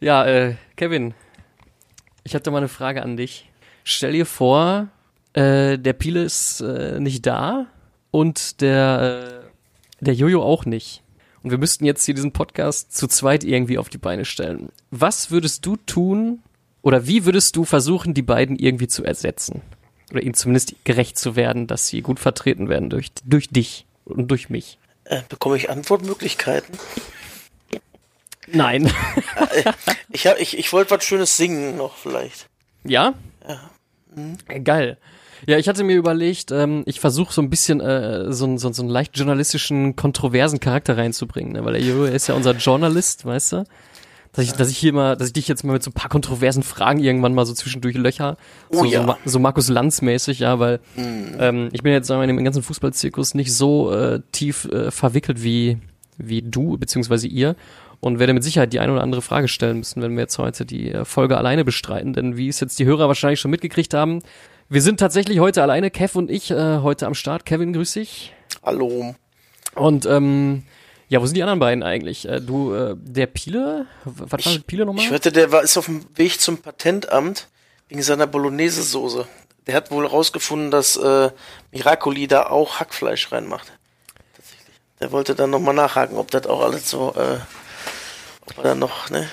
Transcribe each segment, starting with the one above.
Ja, äh, Kevin, ich hatte mal eine Frage an dich. Stell dir vor, äh, der Piele ist äh, nicht da und der, äh, der Jojo auch nicht. Und wir müssten jetzt hier diesen Podcast zu zweit irgendwie auf die Beine stellen. Was würdest du tun oder wie würdest du versuchen, die beiden irgendwie zu ersetzen? Oder ihnen zumindest gerecht zu werden, dass sie gut vertreten werden durch, durch dich und durch mich? Äh, bekomme ich Antwortmöglichkeiten? Nein. ich hab, ich, ich wollte was Schönes singen noch vielleicht. Ja? Ja. Mhm. Geil. Ja, ich hatte mir überlegt, ähm, ich versuche so ein bisschen äh, so, so, so einen leicht journalistischen, kontroversen Charakter reinzubringen, ne? weil der Jojo ist ja unser Journalist, weißt du? Dass ich, dass ich hier mal, dass ich dich jetzt mal mit so ein paar kontroversen Fragen irgendwann mal so zwischendurch löcher. Oh so, ja. so, so Markus Lanz mäßig, ja, weil Mhm. ähm, ich bin jetzt sagen wir, in dem ganzen Fußballzirkus nicht so äh, tief äh, verwickelt wie, wie du, beziehungsweise ihr. Und werde mit Sicherheit die eine oder andere Frage stellen müssen, wenn wir jetzt heute die äh, Folge alleine bestreiten. Denn wie es jetzt die Hörer wahrscheinlich schon mitgekriegt haben, wir sind tatsächlich heute alleine, Kev und ich, äh, heute am Start. Kevin, grüß dich. Hallo. Und ähm, ja, wo sind die anderen beiden eigentlich? Äh, du, äh, der Piele? Was war Ich- mit Piele nochmal? Ich hörte, der war, ist auf dem Weg zum Patentamt wegen seiner Bolognese-Soße. Der hat wohl rausgefunden, dass äh, Miracoli da auch Hackfleisch reinmacht. Tatsächlich. Der wollte dann nochmal nachhaken, ob das auch alles so, äh, er dann noch, ne?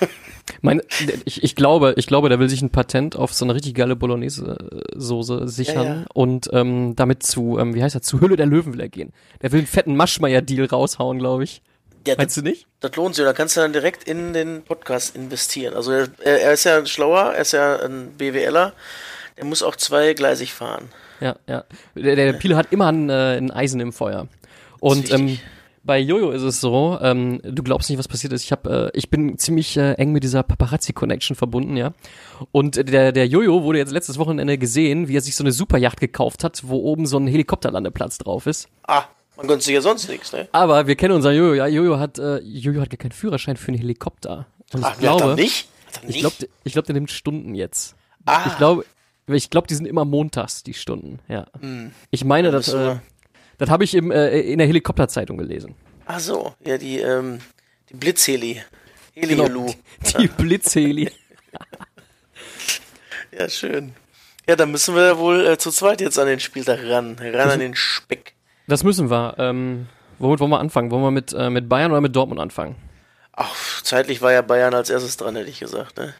Mein, ich, ich glaube, ich glaube, der will sich ein Patent auf so eine richtig geile Bolognese-Soße sichern Ja, ja. und ähm, damit zu, ähm, wie heißt das, zu Hülle der Löwen will er gehen. Der will einen fetten Maschmeier-Deal raushauen, glaube ich. Ja, Meinst du nicht? Das lohnt sich, da kannst du dann direkt in den Podcast investieren. Also er, er ist ja schlauer, er ist ja ein BWLer, der muss auch zweigleisig fahren. Ja, ja. Der, der Piele hat immer ein, äh, ein Eisen im Feuer. Und ähm. Bei Jojo ist es so, ähm, du glaubst nicht, was passiert ist. Ich hab, äh, ich bin ziemlich äh, eng mit dieser Paparazzi-Connection verbunden, ja. Und der, der Jojo wurde jetzt letztes Wochenende gesehen, wie er sich so eine Superjacht gekauft hat, wo oben so ein Helikopterlandeplatz drauf ist. Ah, man gönnt sich ja sonst nichts, ne? Aber wir kennen unseren Jojo, ja. Jojo hat, äh, Jojo hat gar keinen Führerschein für einen Helikopter. Und ich Ach, hat glaube, er nicht? Hat er ich nicht? glaube, ich glaub, der nimmt Stunden jetzt. ah, Ich glaube, ich glaube, die sind immer montags, die Stunden, ja. Ich meine, das, müssen äh, das habe ich im, äh, in der Helikopterzeitung gelesen. ach so, ja, die, ähm, die Blitzheli. Genau. Heliolu. Die Blitzheli. Ja, schön. Ja, dann müssen wir wohl äh, zu zweit jetzt an den Spieltag ran. Ran an den Speck. Das müssen wir. Ähm, womit wollen wir anfangen? Wollen wir mit, äh, mit Bayern oder mit Dortmund anfangen? Ach, zeitlich war ja Bayern als erstes dran, hätte ich gesagt, ne?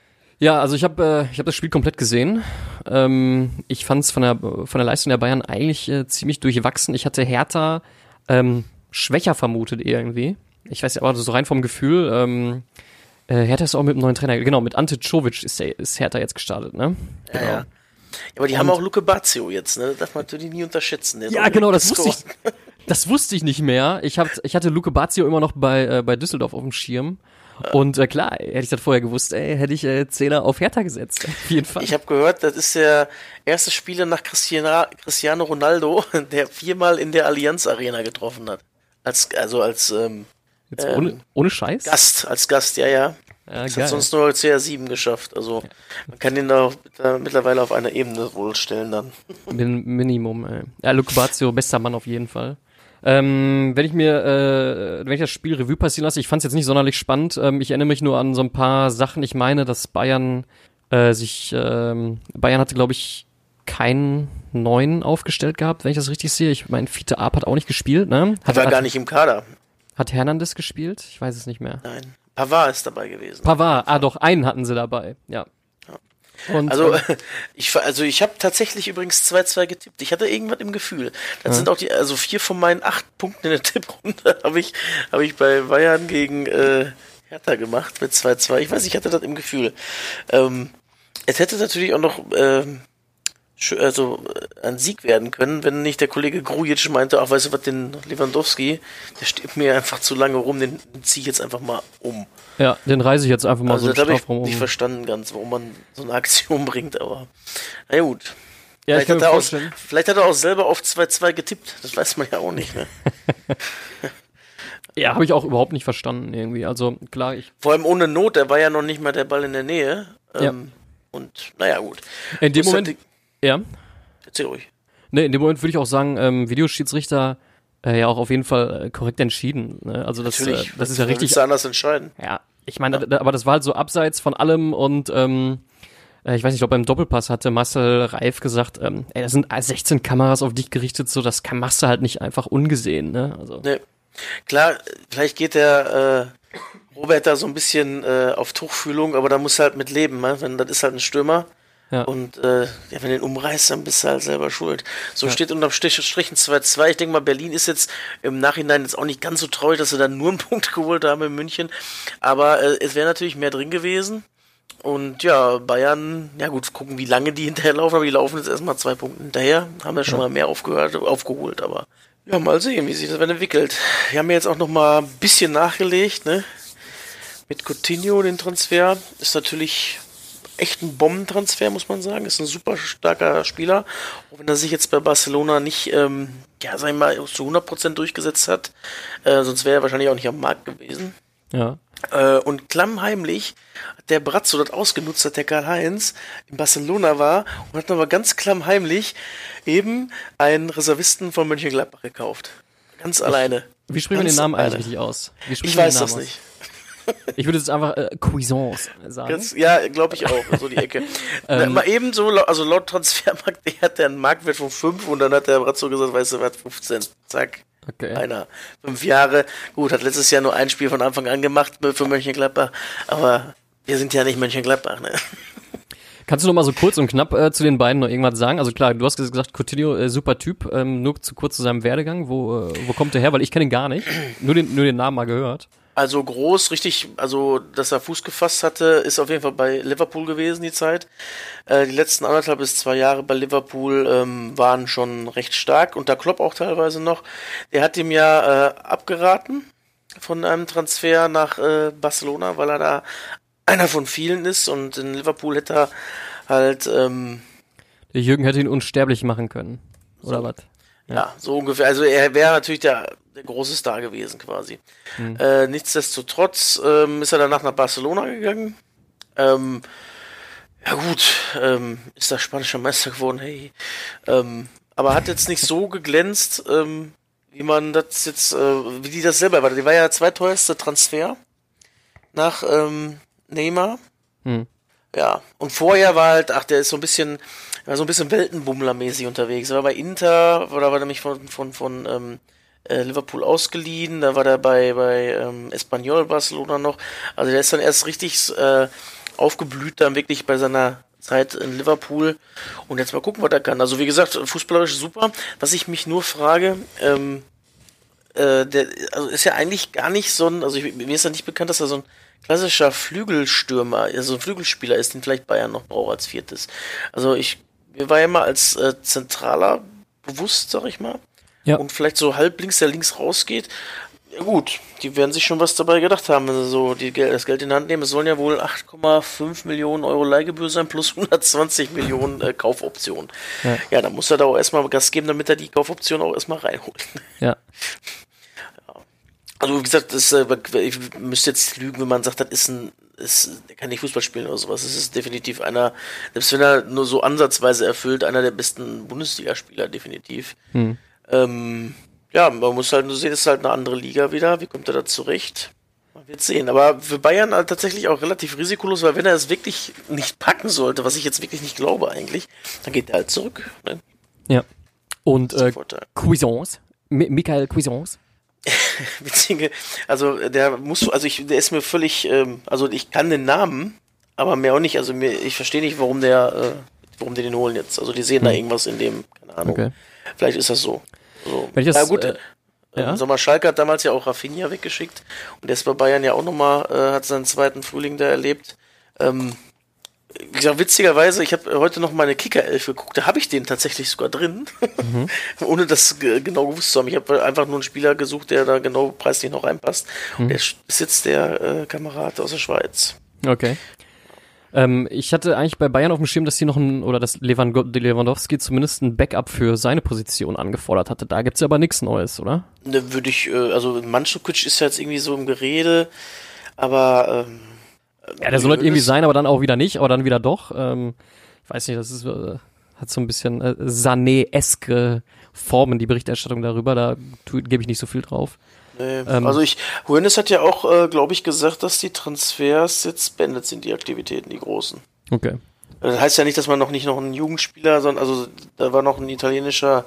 Ja, also ich habe äh, ich hab das Spiel komplett gesehen. Ähm, ich fand es von der, von der Leistung der Bayern eigentlich äh, ziemlich durchwachsen. Ich hatte Hertha ähm, schwächer vermutet irgendwie. Ich weiß ja, aber so rein vom Gefühl. Ähm, äh, Hertha ist auch mit einem neuen Trainer. Genau, mit Ante Czovic ist, der, ist Hertha jetzt gestartet, ne? Ja, ja. Ja, aber die haben auch Luke Bazio jetzt, ne? Das darf man natürlich nie unterschätzen. Ja, genau, das wusste ich. Das wusste ich nicht mehr. Ich, hab, ich hatte Luke Bazio immer noch bei, äh, bei Düsseldorf auf dem Schirm. Und äh, klar, hätte ich das vorher gewusst, ey, hätte ich äh, Zehner auf Hertha gesetzt. Auf jeden Fall. Ich habe gehört, das ist der erste Spieler nach Cristiano, Cristiano Ronaldo, der viermal in der Allianz Arena getroffen hat. Als, also als ähm, Jetzt ohne, ohne Scheiß. Gast, als Gast, ja, ja. Ja, Das geil. hat sonst nur CR7 geschafft. Also man kann den da äh, mittlerweile auf einer Ebene wohl stellen dann. Min Minimum, ey. Ja, Luke Bazio, bester Mann auf jeden Fall. Ähm, wenn ich mir, äh, wenn ich das Spiel Revue passieren lasse, ich fand es jetzt nicht sonderlich spannend. Ähm, ich erinnere mich nur an so ein paar Sachen. Ich meine, dass Bayern äh, sich, ähm, Bayern hatte, glaube ich, keinen neuen aufgestellt gehabt, wenn ich das richtig sehe. Ich meine, Fiete Arp hat auch nicht gespielt, ne? Hat, war hat, gar nicht im Kader. hat Hernandez gespielt? Ich weiß es nicht mehr. Nein. Pavard ist dabei gewesen. Pavard, ah doch, einen hatten sie dabei, ja. Und, Also ähm, ich also ich habe tatsächlich übrigens 2-2 getippt. Ich hatte irgendwas im Gefühl. Das sind auch die also vier von meinen acht Punkten in der Tipprunde habe ich habe ich bei Bayern gegen äh, Hertha gemacht mit 2-2. Ich weiß, ich hatte das im Gefühl. Ähm, es hätte natürlich auch noch ähm, also äh, ein Sieg werden können, wenn nicht der Kollege Grujic meinte, ach weißt du was, den Lewandowski, der steht mir einfach zu lange rum, den ziehe ich jetzt einfach mal um. ja, den reise ich jetzt einfach mal Also so einen habe ich Strafraum um. nicht verstanden ganz, warum man so eine Aktion bringt, aber na gut. Ja, ich Vielleicht hat, er auch, vielleicht hat er auch selber auf 2-2 getippt, das weiß man ja auch nicht. Ne? Ja, habe ich auch überhaupt nicht verstanden irgendwie. Also klar, ich Vor allem ohne Not, da war ja noch nicht mal der Ball in der Nähe. Ja. Ähm, Und naja, gut. in dem Moment, halt ja, Erzähl ruhig. ne, in dem Moment würde ich auch sagen, ähm, Videoschiedsrichter äh, ja auch auf jeden Fall äh, korrekt entschieden. Ne? Also das, äh, Natürlich. das ist ja richtig. du anders entscheiden. Ja, ich meine, ja. aber das war halt so abseits von allem und ähm, äh, ich weiß nicht, ob beim Doppelpass hatte Marcel Reif gesagt, ähm, ey, da sind 16 Kameras auf dich gerichtet, so das kann, machst du halt nicht einfach ungesehen, ne? Also. Nee. Klar, vielleicht geht der äh, Robert da so ein bisschen äh, auf Tuchfühlung, aber da muss halt mit leben, ne? Wenn das ist halt ein Stürmer. Ja. Und äh, ja, wenn du den umreißt, dann bist du halt selber schuld. So ja. steht unterm Strich ein 2-2. Ich denke mal, Berlin ist jetzt im Nachhinein jetzt auch nicht ganz so traurig, dass sie dann nur einen Punkt geholt haben in München. Aber äh, es wäre natürlich mehr drin gewesen. Und ja, Bayern, ja gut, gucken, wie lange die hinterherlaufen, aber die laufen jetzt erstmal zwei Punkte hinterher. Haben ja schon ja. mal mehr aufgehört, aufgeholt, aber ja, mal sehen, wie sich das dann entwickelt. Wir haben jetzt auch noch mal ein bisschen nachgelegt, ne? Mit Coutinho den Transfer. Ist natürlich echt ein Bombentransfer, muss man sagen. Ist ein super starker Spieler. Auch wenn er sich jetzt bei Barcelona nicht, ähm, ja, sag ich mal, zu 100% durchgesetzt hat. Äh, sonst wäre er wahrscheinlich auch nicht am Markt gewesen. Ja. Äh, und klammheimlich hat der Bratzo das ausgenutzt, dass der Karl-Heinz in Barcelona war und hat aber ganz klammheimlich eben einen Reservisten von Mönchengladbach gekauft. Ganz alleine. Wie spricht man den Namen eigentlich richtig aus? ich weiß das aus? nicht. Ich würde jetzt einfach äh, Cuisance sagen. Ganz, ja, glaube ich auch, so die Ecke. ähm, mal eben so, also laut Transfermarkt, der hat einen Marktwert von 5 und dann hat der Brazzo gesagt, weißt du was, 15. Zack. Okay. Einer. Fünf Jahre. Gut, hat letztes Jahr nur ein Spiel von Anfang an gemacht für Mönchengladbach, aber wir sind ja nicht Mönchengladbach, ne? Kannst du noch mal so kurz und knapp äh, zu den beiden noch irgendwas sagen? Also klar, du hast gesagt, Coutinho, äh, super Typ, ähm, nur zu kurz zu seinem Werdegang. Wo, äh, wo kommt der her? Weil ich kenne ihn gar nicht. Nur den, nur den Namen mal gehört. Also groß, richtig, also dass er Fuß gefasst hatte, ist auf jeden Fall bei Liverpool gewesen die Zeit. Äh, die letzten anderthalb bis zwei Jahre bei Liverpool ähm, waren schon recht stark und da Klopp auch teilweise noch. Der hat ihm ja äh, abgeraten von einem Transfer nach äh, Barcelona, weil er da einer von vielen ist und in Liverpool hätte er halt. Ähm, der Jürgen hätte ihn unsterblich machen können, oder so. was? Ja. ja. so ungefähr. Also er wäre natürlich der der große Star gewesen quasi. Mhm. Äh, nichtsdestotrotz ähm, ist er danach nach Barcelona gegangen. Ähm, ja gut, ähm, ist da spanischer Meister geworden, hey. Ähm, aber hat jetzt nicht so geglänzt, ähm, wie man das jetzt, äh, wie die das selber war. Die war ja der zweiteuerste Transfer nach ähm, Neymar. Mhm. Ja, und vorher war halt, ach, der ist so ein bisschen, war so ein bisschen Weltenbummlermäßig unterwegs. Er war bei Inter, oder war nämlich von, von, von ähm, äh, Liverpool ausgeliehen, da war der bei, bei ähm, Espanyol Barcelona noch. Also der ist dann erst richtig äh, aufgeblüht, dann wirklich bei seiner Zeit in Liverpool. Und jetzt mal gucken, was er kann. Also wie gesagt, fußballerisch super. Was ich mich nur frage, ähm, äh, der also ist ja eigentlich gar nicht so ein, also ich, mir ist ja nicht bekannt, dass er so ein klassischer Flügelstürmer, also ein Flügelspieler ist, den vielleicht Bayern noch braucht als viertes. Also ich, mir war ja mal als äh, zentraler bewusst, sag ich mal ja. und vielleicht so halb links, der links rausgeht. Ja gut, die werden sich schon was dabei gedacht haben, wenn sie so die das Geld in die Hand nehmen. Es sollen ja wohl 8,5 Millionen Euro Leihgebühr sein plus 120 Millionen äh, Kaufoption. Ja. ja, dann muss er da auch erstmal Gas geben, damit er die Kaufoption auch erstmal reinholt. Ja. Also wie gesagt, das, äh, ich müsste jetzt lügen, wenn man sagt, das ist ein, ist, der kann nicht Fußball spielen oder sowas. Es ist definitiv einer, selbst wenn er nur so ansatzweise erfüllt, einer der besten Bundesligaspieler, definitiv. Hm. Ähm, ja, man muss halt nur sehen, es ist halt eine andere Liga wieder. Wie kommt er da zurecht? Man wird sehen. Aber für Bayern halt tatsächlich auch relativ risikolos, weil wenn er es wirklich nicht packen sollte, was ich jetzt wirklich nicht glaube eigentlich, dann geht er halt zurück. Ne? Ja. Und äh, Cuisance, Michael Cuisance. Also der muss, also ich, der ist mir völlig, ähm, also ich kann den Namen, aber mehr auch nicht. Also mir, ich verstehe nicht, warum der, äh, warum die den holen jetzt. Also die sehen hm. da irgendwas in dem, keine Ahnung. Okay. Vielleicht ist das so. so. Wenn ich das, ja gut, äh, äh, ja? Sommer Schalke hat damals ja auch Rafinha weggeschickt und der ist bei Bayern ja auch nochmal, äh, hat seinen zweiten Frühling da erlebt. Ähm, wie gesagt, witzigerweise, ich habe heute noch meine Kicker-Elf geguckt, da habe ich den tatsächlich sogar drin, mhm. ohne das genau gewusst zu haben. Ich habe einfach nur einen Spieler gesucht, der da genau preislich noch reinpasst. Mhm. Und der ist jetzt der äh, Kamerad aus der Schweiz. Okay. Ähm, ich hatte eigentlich bei Bayern auf dem Schirm, dass sie noch ein, oder dass Lewandowski zumindest ein Backup für seine Position angefordert hatte. Da gibt's ja aber nichts Neues, oder? Ne, würde ich, äh, also Mandzukic ist ja jetzt irgendwie so im Gerede, aber ähm, Ja, der soll halt irgendwie sein, aber dann auch wieder nicht, aber dann wieder doch. Ähm, ich weiß nicht, das ist, äh, hat so ein bisschen äh, Sané-eske Formen, die Berichterstattung darüber, da gebe ich nicht so viel drauf. Nee. Ähm, also ich, Hoeneß hat ja auch, äh, glaube ich, gesagt, dass die Transfers jetzt beendet sind, die Aktivitäten, die großen. Okay. Das heißt ja nicht, dass man noch nicht noch einen Jugendspieler, sondern also da war noch ein italienischer,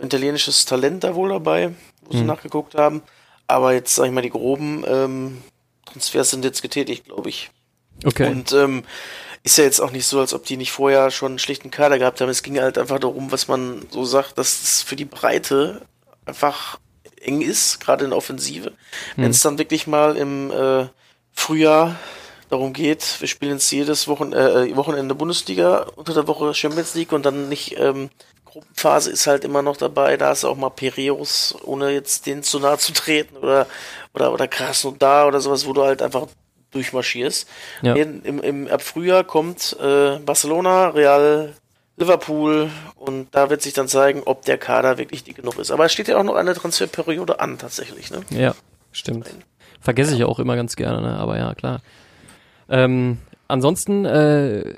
italienisches Talent da wohl dabei, wo sie mhm. nachgeguckt haben. Aber jetzt, sag ich mal, die groben ähm, Transfers sind jetzt getätigt, glaube ich. Okay. Und ähm, ist ja jetzt auch nicht so, als ob die nicht vorher schon einen schlichten Kader gehabt haben. Es ging halt einfach darum, was man so sagt, dass es für die Breite einfach eng ist, gerade in der Offensive. Mhm. Wenn es dann wirklich mal im äh, Frühjahr darum geht, wir spielen jetzt jedes Wochen, äh, Wochenende Bundesliga, unter der Woche Champions League und dann nicht, ähm, Gruppenphase ist halt immer noch dabei, da ist auch mal Pereus, ohne jetzt den zu nahe zu treten oder, oder, oder Krasnodar oder sowas, wo du halt einfach durchmarschierst. Ja. Im, im, ab Frühjahr kommt äh, Barcelona, Real, Liverpool und da wird sich dann zeigen, ob der Kader wirklich dick genug ist. Aber es steht ja auch noch eine Transferperiode an, tatsächlich. Ne? Ja, stimmt. Vergesse ich ja auch immer ganz gerne, ne? aber ja, klar. Ähm, ansonsten, äh,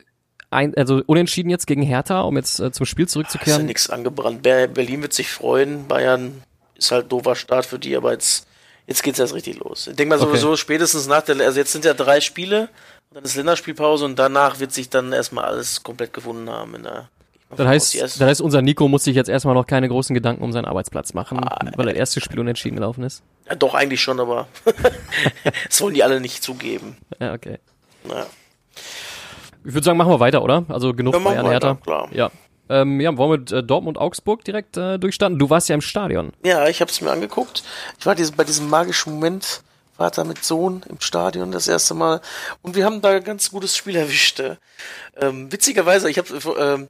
ein, also unentschieden jetzt gegen Hertha, um jetzt äh, zum Spiel zurückzukehren. Ist ja nichts angebrannt. Berlin wird sich freuen. Bayern ist halt doofer Start für die, aber jetzt, jetzt geht's erst richtig los. Ich denke mal sowieso okay. spätestens nach der, also jetzt sind ja drei Spiele, dann ist Länderspielpause und danach wird sich dann erstmal alles komplett gefunden haben in der das heißt, das heißt, unser Nico muss sich jetzt erstmal noch keine großen Gedanken um seinen Arbeitsplatz machen, ah, weil das erste Spiel unentschieden gelaufen ist. Ja, doch, eigentlich schon, aber das wollen die alle nicht zugeben. Ja, okay. Naja. Ich würde sagen, machen wir weiter, oder? Also genug ja, Bayern Hertha. Klar. Ja. Ähm, ja, wollen wir mit äh, Dortmund Augsburg direkt äh, durchstarten? Du warst ja im Stadion. Ja, ich habe es mir angeguckt. Ich war diese, bei diesem magischen Moment, Vater mit Sohn im Stadion das erste Mal. Und wir haben da ein ganz gutes Spiel erwischt. Ähm, witzigerweise, ich habe ähm,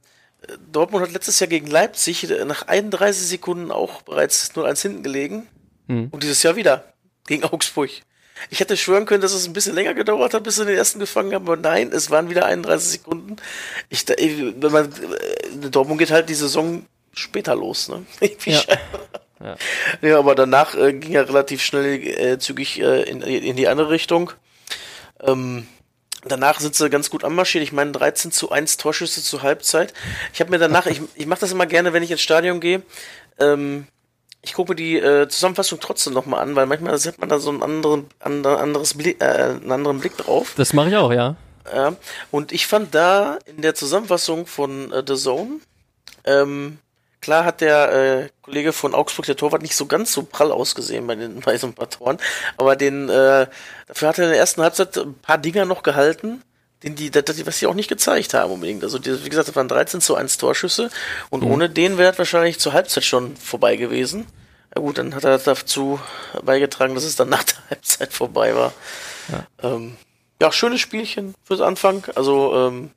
Dortmund hat letztes Jahr gegen Leipzig nach 31 Sekunden auch bereits 0-1 hinten gelegen. Mhm. Und dieses Jahr wieder gegen Augsburg. Ich hätte schwören können, dass es ein bisschen länger gedauert hat, bis sie den ersten gefangen haben, aber nein, es waren wieder 31 Sekunden. Ich, wenn man, äh, Dortmund geht halt die Saison später los, ne? ja. Ja. ja. aber danach äh, ging er relativ schnell äh, zügig äh, in, in die andere Richtung. Ähm, Danach sind sie ganz gut anmarschiert. Ich meine, 13 zu 1 Torschüsse zur Halbzeit. Ich habe mir danach, ich, ich mache das immer gerne, wenn ich ins Stadion gehe. Ähm, ich gucke mir die äh, Zusammenfassung trotzdem nochmal an, weil manchmal hat man da so einen anderen, anderes Blick, äh, einen anderen Blick drauf. Das mache ich auch, ja. Ja. Und ich fand da in der Zusammenfassung von äh, The Zone, ähm, klar hat der äh, Kollege von Augsburg, der Torwart, nicht so ganz so prall ausgesehen bei, den, bei so ein paar Toren, aber den, äh, dafür hat er in der ersten Halbzeit ein paar Dinger noch gehalten den die, das, was sie auch nicht gezeigt haben unbedingt. Also die, wie gesagt, das waren 13 zu 1 Torschüsse und mhm. ohne den wäre es wahrscheinlich zur Halbzeit schon vorbei gewesen. Ja gut, dann hat er dazu beigetragen, dass es dann nach der Halbzeit vorbei war. Ja, ähm, ja schönes Spielchen fürs Anfang. Also ähm,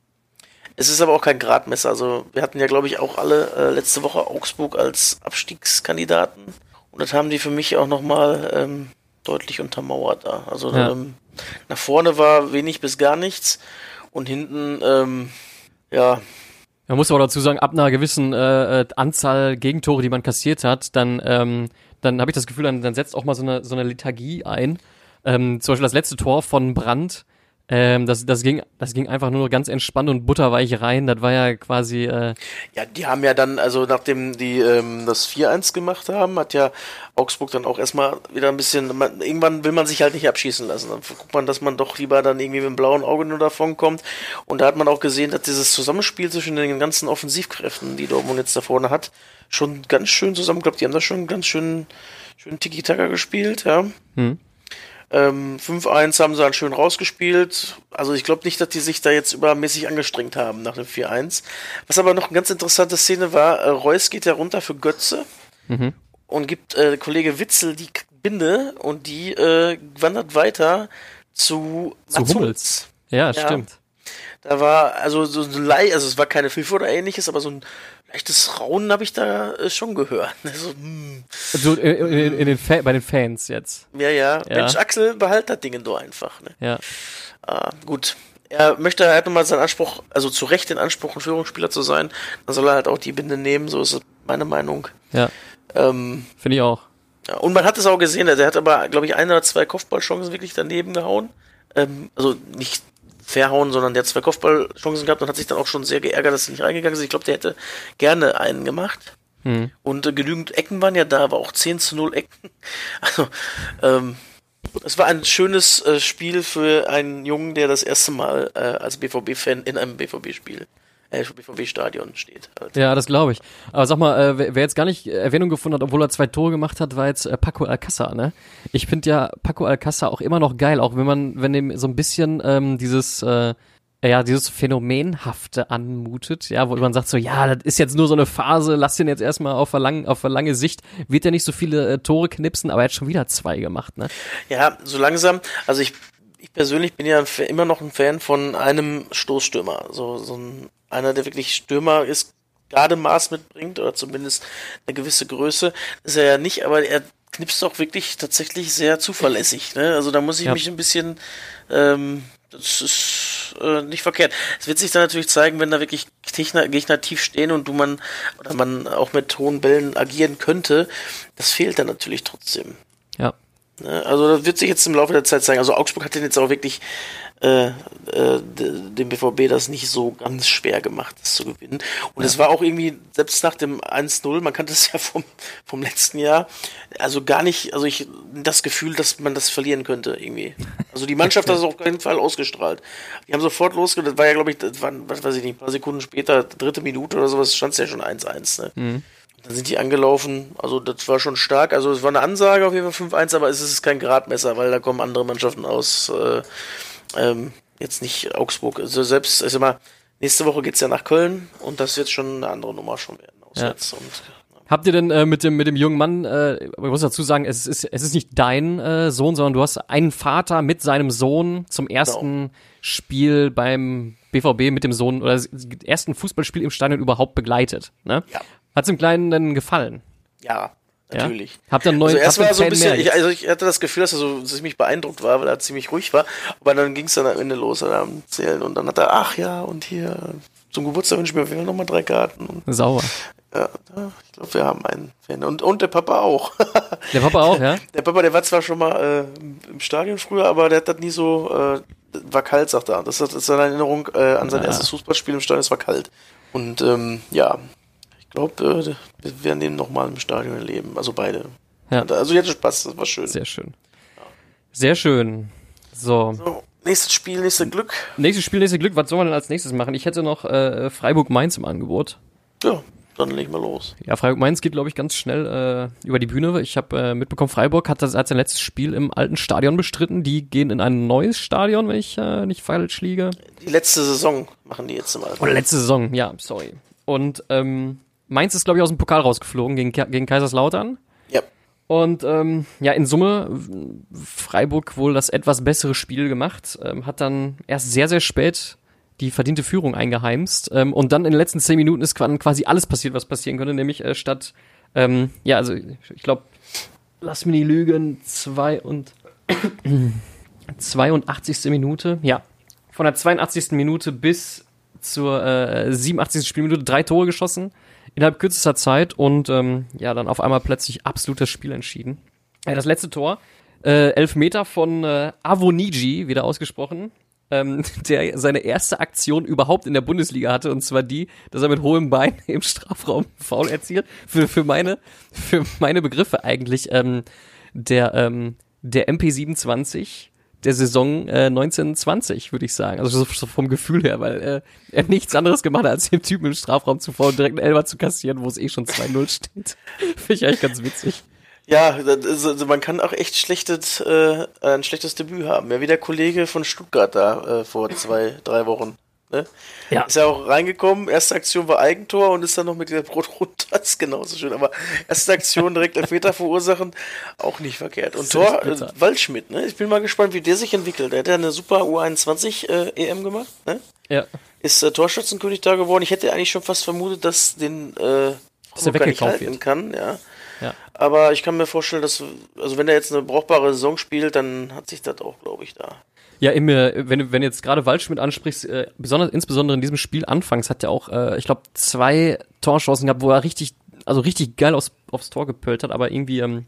es ist aber auch kein Gradmesser. Also wir hatten ja, glaube ich, auch alle äh, letzte Woche Augsburg als Abstiegskandidaten. Und das haben die für mich auch nochmal ähm, deutlich untermauert da. Also ja. ähm, nach vorne war wenig bis gar nichts und hinten, ähm, ja. Man muss aber dazu sagen, ab einer gewissen äh, äh, Anzahl Gegentore, die man kassiert hat, dann, ähm, dann habe ich das Gefühl, dann, dann setzt auch mal so eine, so eine Lethargie ein. Ähm, zum Beispiel das letzte Tor von Brandt, ähm, das, das, ging, das ging einfach nur ganz entspannt und butterweich rein. Das war ja quasi. Äh ja, die haben ja dann, also nachdem die ähm, das 4-1 gemacht haben, hat ja Augsburg dann auch erstmal wieder ein bisschen. Man, irgendwann will man sich halt nicht abschießen lassen. Dann guckt man, dass man doch lieber dann irgendwie mit dem blauen Auge nur davon kommt. Und da hat man auch gesehen, dass dieses Zusammenspiel zwischen den ganzen Offensivkräften, die Dortmund jetzt da vorne hat, schon ganz schön zusammenklappt. Die haben da schon ganz schön, schön Tiki-Taka gespielt, ja. Hm. Ähm, 5-1 haben sie dann schön rausgespielt. Also ich glaube nicht, dass die sich da jetzt übermäßig angestrengt haben nach dem 4-1. Was aber noch eine ganz interessante Szene war, äh, Reus geht ja runter für Götze mhm. und gibt äh, Kollege Witzel die Binde und die äh, wandert weiter zu, zu Hummels. Ja, ja, stimmt. Da war also so ein Leih, also es war keine Pfiff oder ähnliches, aber so ein leichtes Raunen habe ich da äh, schon gehört. Also, hm. also in, in, in den Fa bei den Fans jetzt. Ja, ja. ja. Mensch, Axel, behalt das Ding doch einfach. Ne? Ja. Ah, gut. Er möchte halt nochmal seinen Anspruch, also zu Recht den Anspruch, ein Führungsspieler zu sein. Dann soll er halt auch die Binde nehmen, so ist meine Meinung. Ja. Ähm, Finde ich auch. Ja, und man hat es auch gesehen, er hat aber, glaube ich, ein oder zwei Kopfballchancen wirklich daneben gehauen. Ähm, also nicht verhauen, sondern der hat zwei Kopfballchancen gehabt und hat sich dann auch schon sehr geärgert, dass sie nicht reingegangen sind. Ich glaube, der hätte gerne einen gemacht. Mhm. Und äh, genügend Ecken waren ja da, aber auch 10 zu 0 Ecken. Also, ähm, es war ein schönes äh, Spiel für einen Jungen, der das erste Mal äh, als BVB-Fan in einem BVB-Spiel BVB-Stadion steht. Halt. Ja, das glaube ich. Aber sag mal, äh, wer, wer jetzt gar nicht Erwähnung gefunden hat, obwohl er zwei Tore gemacht hat, war jetzt äh, Paco Alcázar, ne? Ich finde ja Paco Alcázar auch immer noch geil, auch wenn man, wenn dem so ein bisschen ähm, dieses äh, ja, dieses Phänomenhafte anmutet, ja, wo man sagt so, ja, das ist jetzt nur so eine Phase, lass den jetzt erstmal auf, lang, auf lange Sicht, wird er nicht so viele äh, Tore knipsen, aber er hat schon wieder zwei gemacht, ne? Ja, so langsam, also ich, ich persönlich bin ja immer noch ein Fan von einem Stoßstürmer, so, so ein, einer, der wirklich Stürmer ist, gerade Maß mitbringt, oder zumindest eine gewisse Größe, ist er ja nicht, aber er knipst auch wirklich tatsächlich sehr zuverlässig, ne? Also da muss ich ja. mich ein bisschen, ähm, das ist äh, nicht verkehrt. Es wird sich dann natürlich zeigen, wenn da wirklich Gegner, Gegner tief stehen und du man oder man auch mit hohen Bällen agieren könnte. Das fehlt dann natürlich trotzdem. Ja. Ne, also das wird sich jetzt im Laufe der Zeit zeigen. Also Augsburg hat den jetzt auch wirklich äh, äh, dem BVB das nicht so ganz schwer gemacht, das zu gewinnen. Und ja. es war auch irgendwie, selbst nach dem 1-0, man kannte es ja vom, vom letzten Jahr, also gar nicht, also ich das Gefühl, dass man das verlieren könnte irgendwie. Also die Mannschaft hat es auf keinen Fall ausgestrahlt. Die haben sofort losgegangen, das war ja, glaube ich, das waren, was weiß ich nicht, ein paar Sekunden später, dritte Minute oder sowas, stand es ja schon 1-1. Ne? Mhm. Dann sind die angelaufen, also das war schon stark. Also es war eine Ansage auf jeden Fall 5-1, aber es ist kein Gradmesser, weil da kommen andere Mannschaften aus. Äh, ähm, jetzt nicht Augsburg. Also selbst, ich sag mal, nächste Woche geht's ja nach Köln und das wird schon eine andere Nummer schon werden. Auswärts ja. und, Habt ihr denn äh, mit dem mit dem jungen Mann, äh, ich muss dazu sagen, es ist es ist nicht dein äh, Sohn, sondern du hast einen Vater mit seinem Sohn zum ersten genau. Spiel beim BVB mit dem Sohn oder ersten Fußballspiel im Stadion überhaupt begleitet. Ne? Ja. Hat's dem Kleinen denn gefallen? Ja, natürlich. Ja? Habt ihr einen neuen also erst war so ein bisschen, ich, also ich hatte das Gefühl, dass er so ziemlich beeindruckt war, weil er ziemlich ruhig war. Aber dann ging es dann am Ende los am Zählen und dann hat er, ach ja, und hier zum Geburtstag wünsche ich mir auf jeden Fall nochmal drei Karten. Und, Sauer. Ja, ich glaube, wir haben einen Fan. Und, und der Papa auch. Der Papa auch, ja? Der Papa, der war zwar schon mal äh, im Stadion früher, aber der hat das nie so, äh, war kalt, sagt er. Das ist seine Erinnerung äh, an sein ja. erstes Fußballspiel im Stadion, es war kalt. Und ähm, ja, glaube, äh, wir werden den nochmal im Stadion erleben. Also beide. Ja. Also jetzt Spaß, das war schön. Sehr schön. Sehr schön. So. so. Nächstes Spiel, nächstes Glück. Nächstes Spiel, nächstes Glück. Was soll man denn als nächstes machen? Ich hätte noch äh, Freiburg-Mainz im Angebot. Ja, dann leg mal los. Ja, Freiburg-Mainz geht, glaube ich, ganz schnell äh, über die Bühne. Ich habe äh, mitbekommen, Freiburg hat das als sein letztes Spiel im alten Stadion bestritten. Die gehen in ein neues Stadion, wenn ich äh, nicht falsch liege. Die letzte Saison machen die jetzt mal. Oder letzte Saison, ja, sorry. Und ähm, Mainz ist, glaube ich, aus dem Pokal rausgeflogen gegen, gegen Kaiserslautern. Ja. Und ähm, ja, in Summe Freiburg wohl das etwas bessere Spiel gemacht, ähm, hat dann erst sehr, sehr spät die verdiente Führung eingeheimst. Ähm, und dann in den letzten zehn Minuten ist quasi alles passiert, was passieren könnte, nämlich äh, statt, ähm, ja, also ich glaube, lass mir die lügen, zwei und 82. Minute, ja. Von der 82. Minute bis zur äh, 87. Spielminute drei Tore geschossen innerhalb kürzester Zeit und ähm, ja, dann auf einmal plötzlich absolut das Spiel entschieden. Ja, das letzte Tor, äh, elf Meter von äh, Avoniji, wieder ausgesprochen, ähm, der seine erste Aktion überhaupt in der Bundesliga hatte, und zwar die, dass er mit hohem Bein im Strafraum faul erzielt. Für, für, meine, für meine Begriffe eigentlich ähm, der, ähm, der MP27 der Saison äh, 1920, würde ich sagen. Also so, so vom Gefühl her, weil äh, er nichts anderes gemacht hat, als dem Typen im Strafraum zuvor und direkt einen Elber zu kassieren, wo es eh schon 2-0 steht. Finde ich eigentlich ganz witzig. Ja, also man kann auch echt schlechtes, äh, ein schlechtes Debüt haben. Ja, wie der Kollege von Stuttgart da äh, vor zwei, drei Wochen. Ne? Ja. Ist ja auch reingekommen, erste Aktion war Eigentor und ist dann noch mit der Brot runter. Das ist genauso schön. Aber erste Aktion direkt Elfmeter verursachen, auch nicht verkehrt. Und Tor, äh, Waldschmidt, ne? Ich bin mal gespannt, wie der sich entwickelt. Der hat ja eine super U21 äh, EM gemacht, ne? Ja. Ist äh, Torschützenkönig da geworden. Ich hätte eigentlich schon fast vermutet, dass den äh, dass er weggekauft wird. kann, ja. ja. Aber ich kann mir vorstellen, dass, also wenn er jetzt eine brauchbare Saison spielt, dann hat sich das auch, glaube ich, da ja, im, wenn, wenn du jetzt gerade Waldschmidt ansprichst, äh, besonders, insbesondere in diesem Spiel anfangs hat er auch, äh, ich glaube, zwei Torchancen gehabt, wo er richtig, also richtig geil aufs, aufs Tor gepölt hat, aber irgendwie ähm,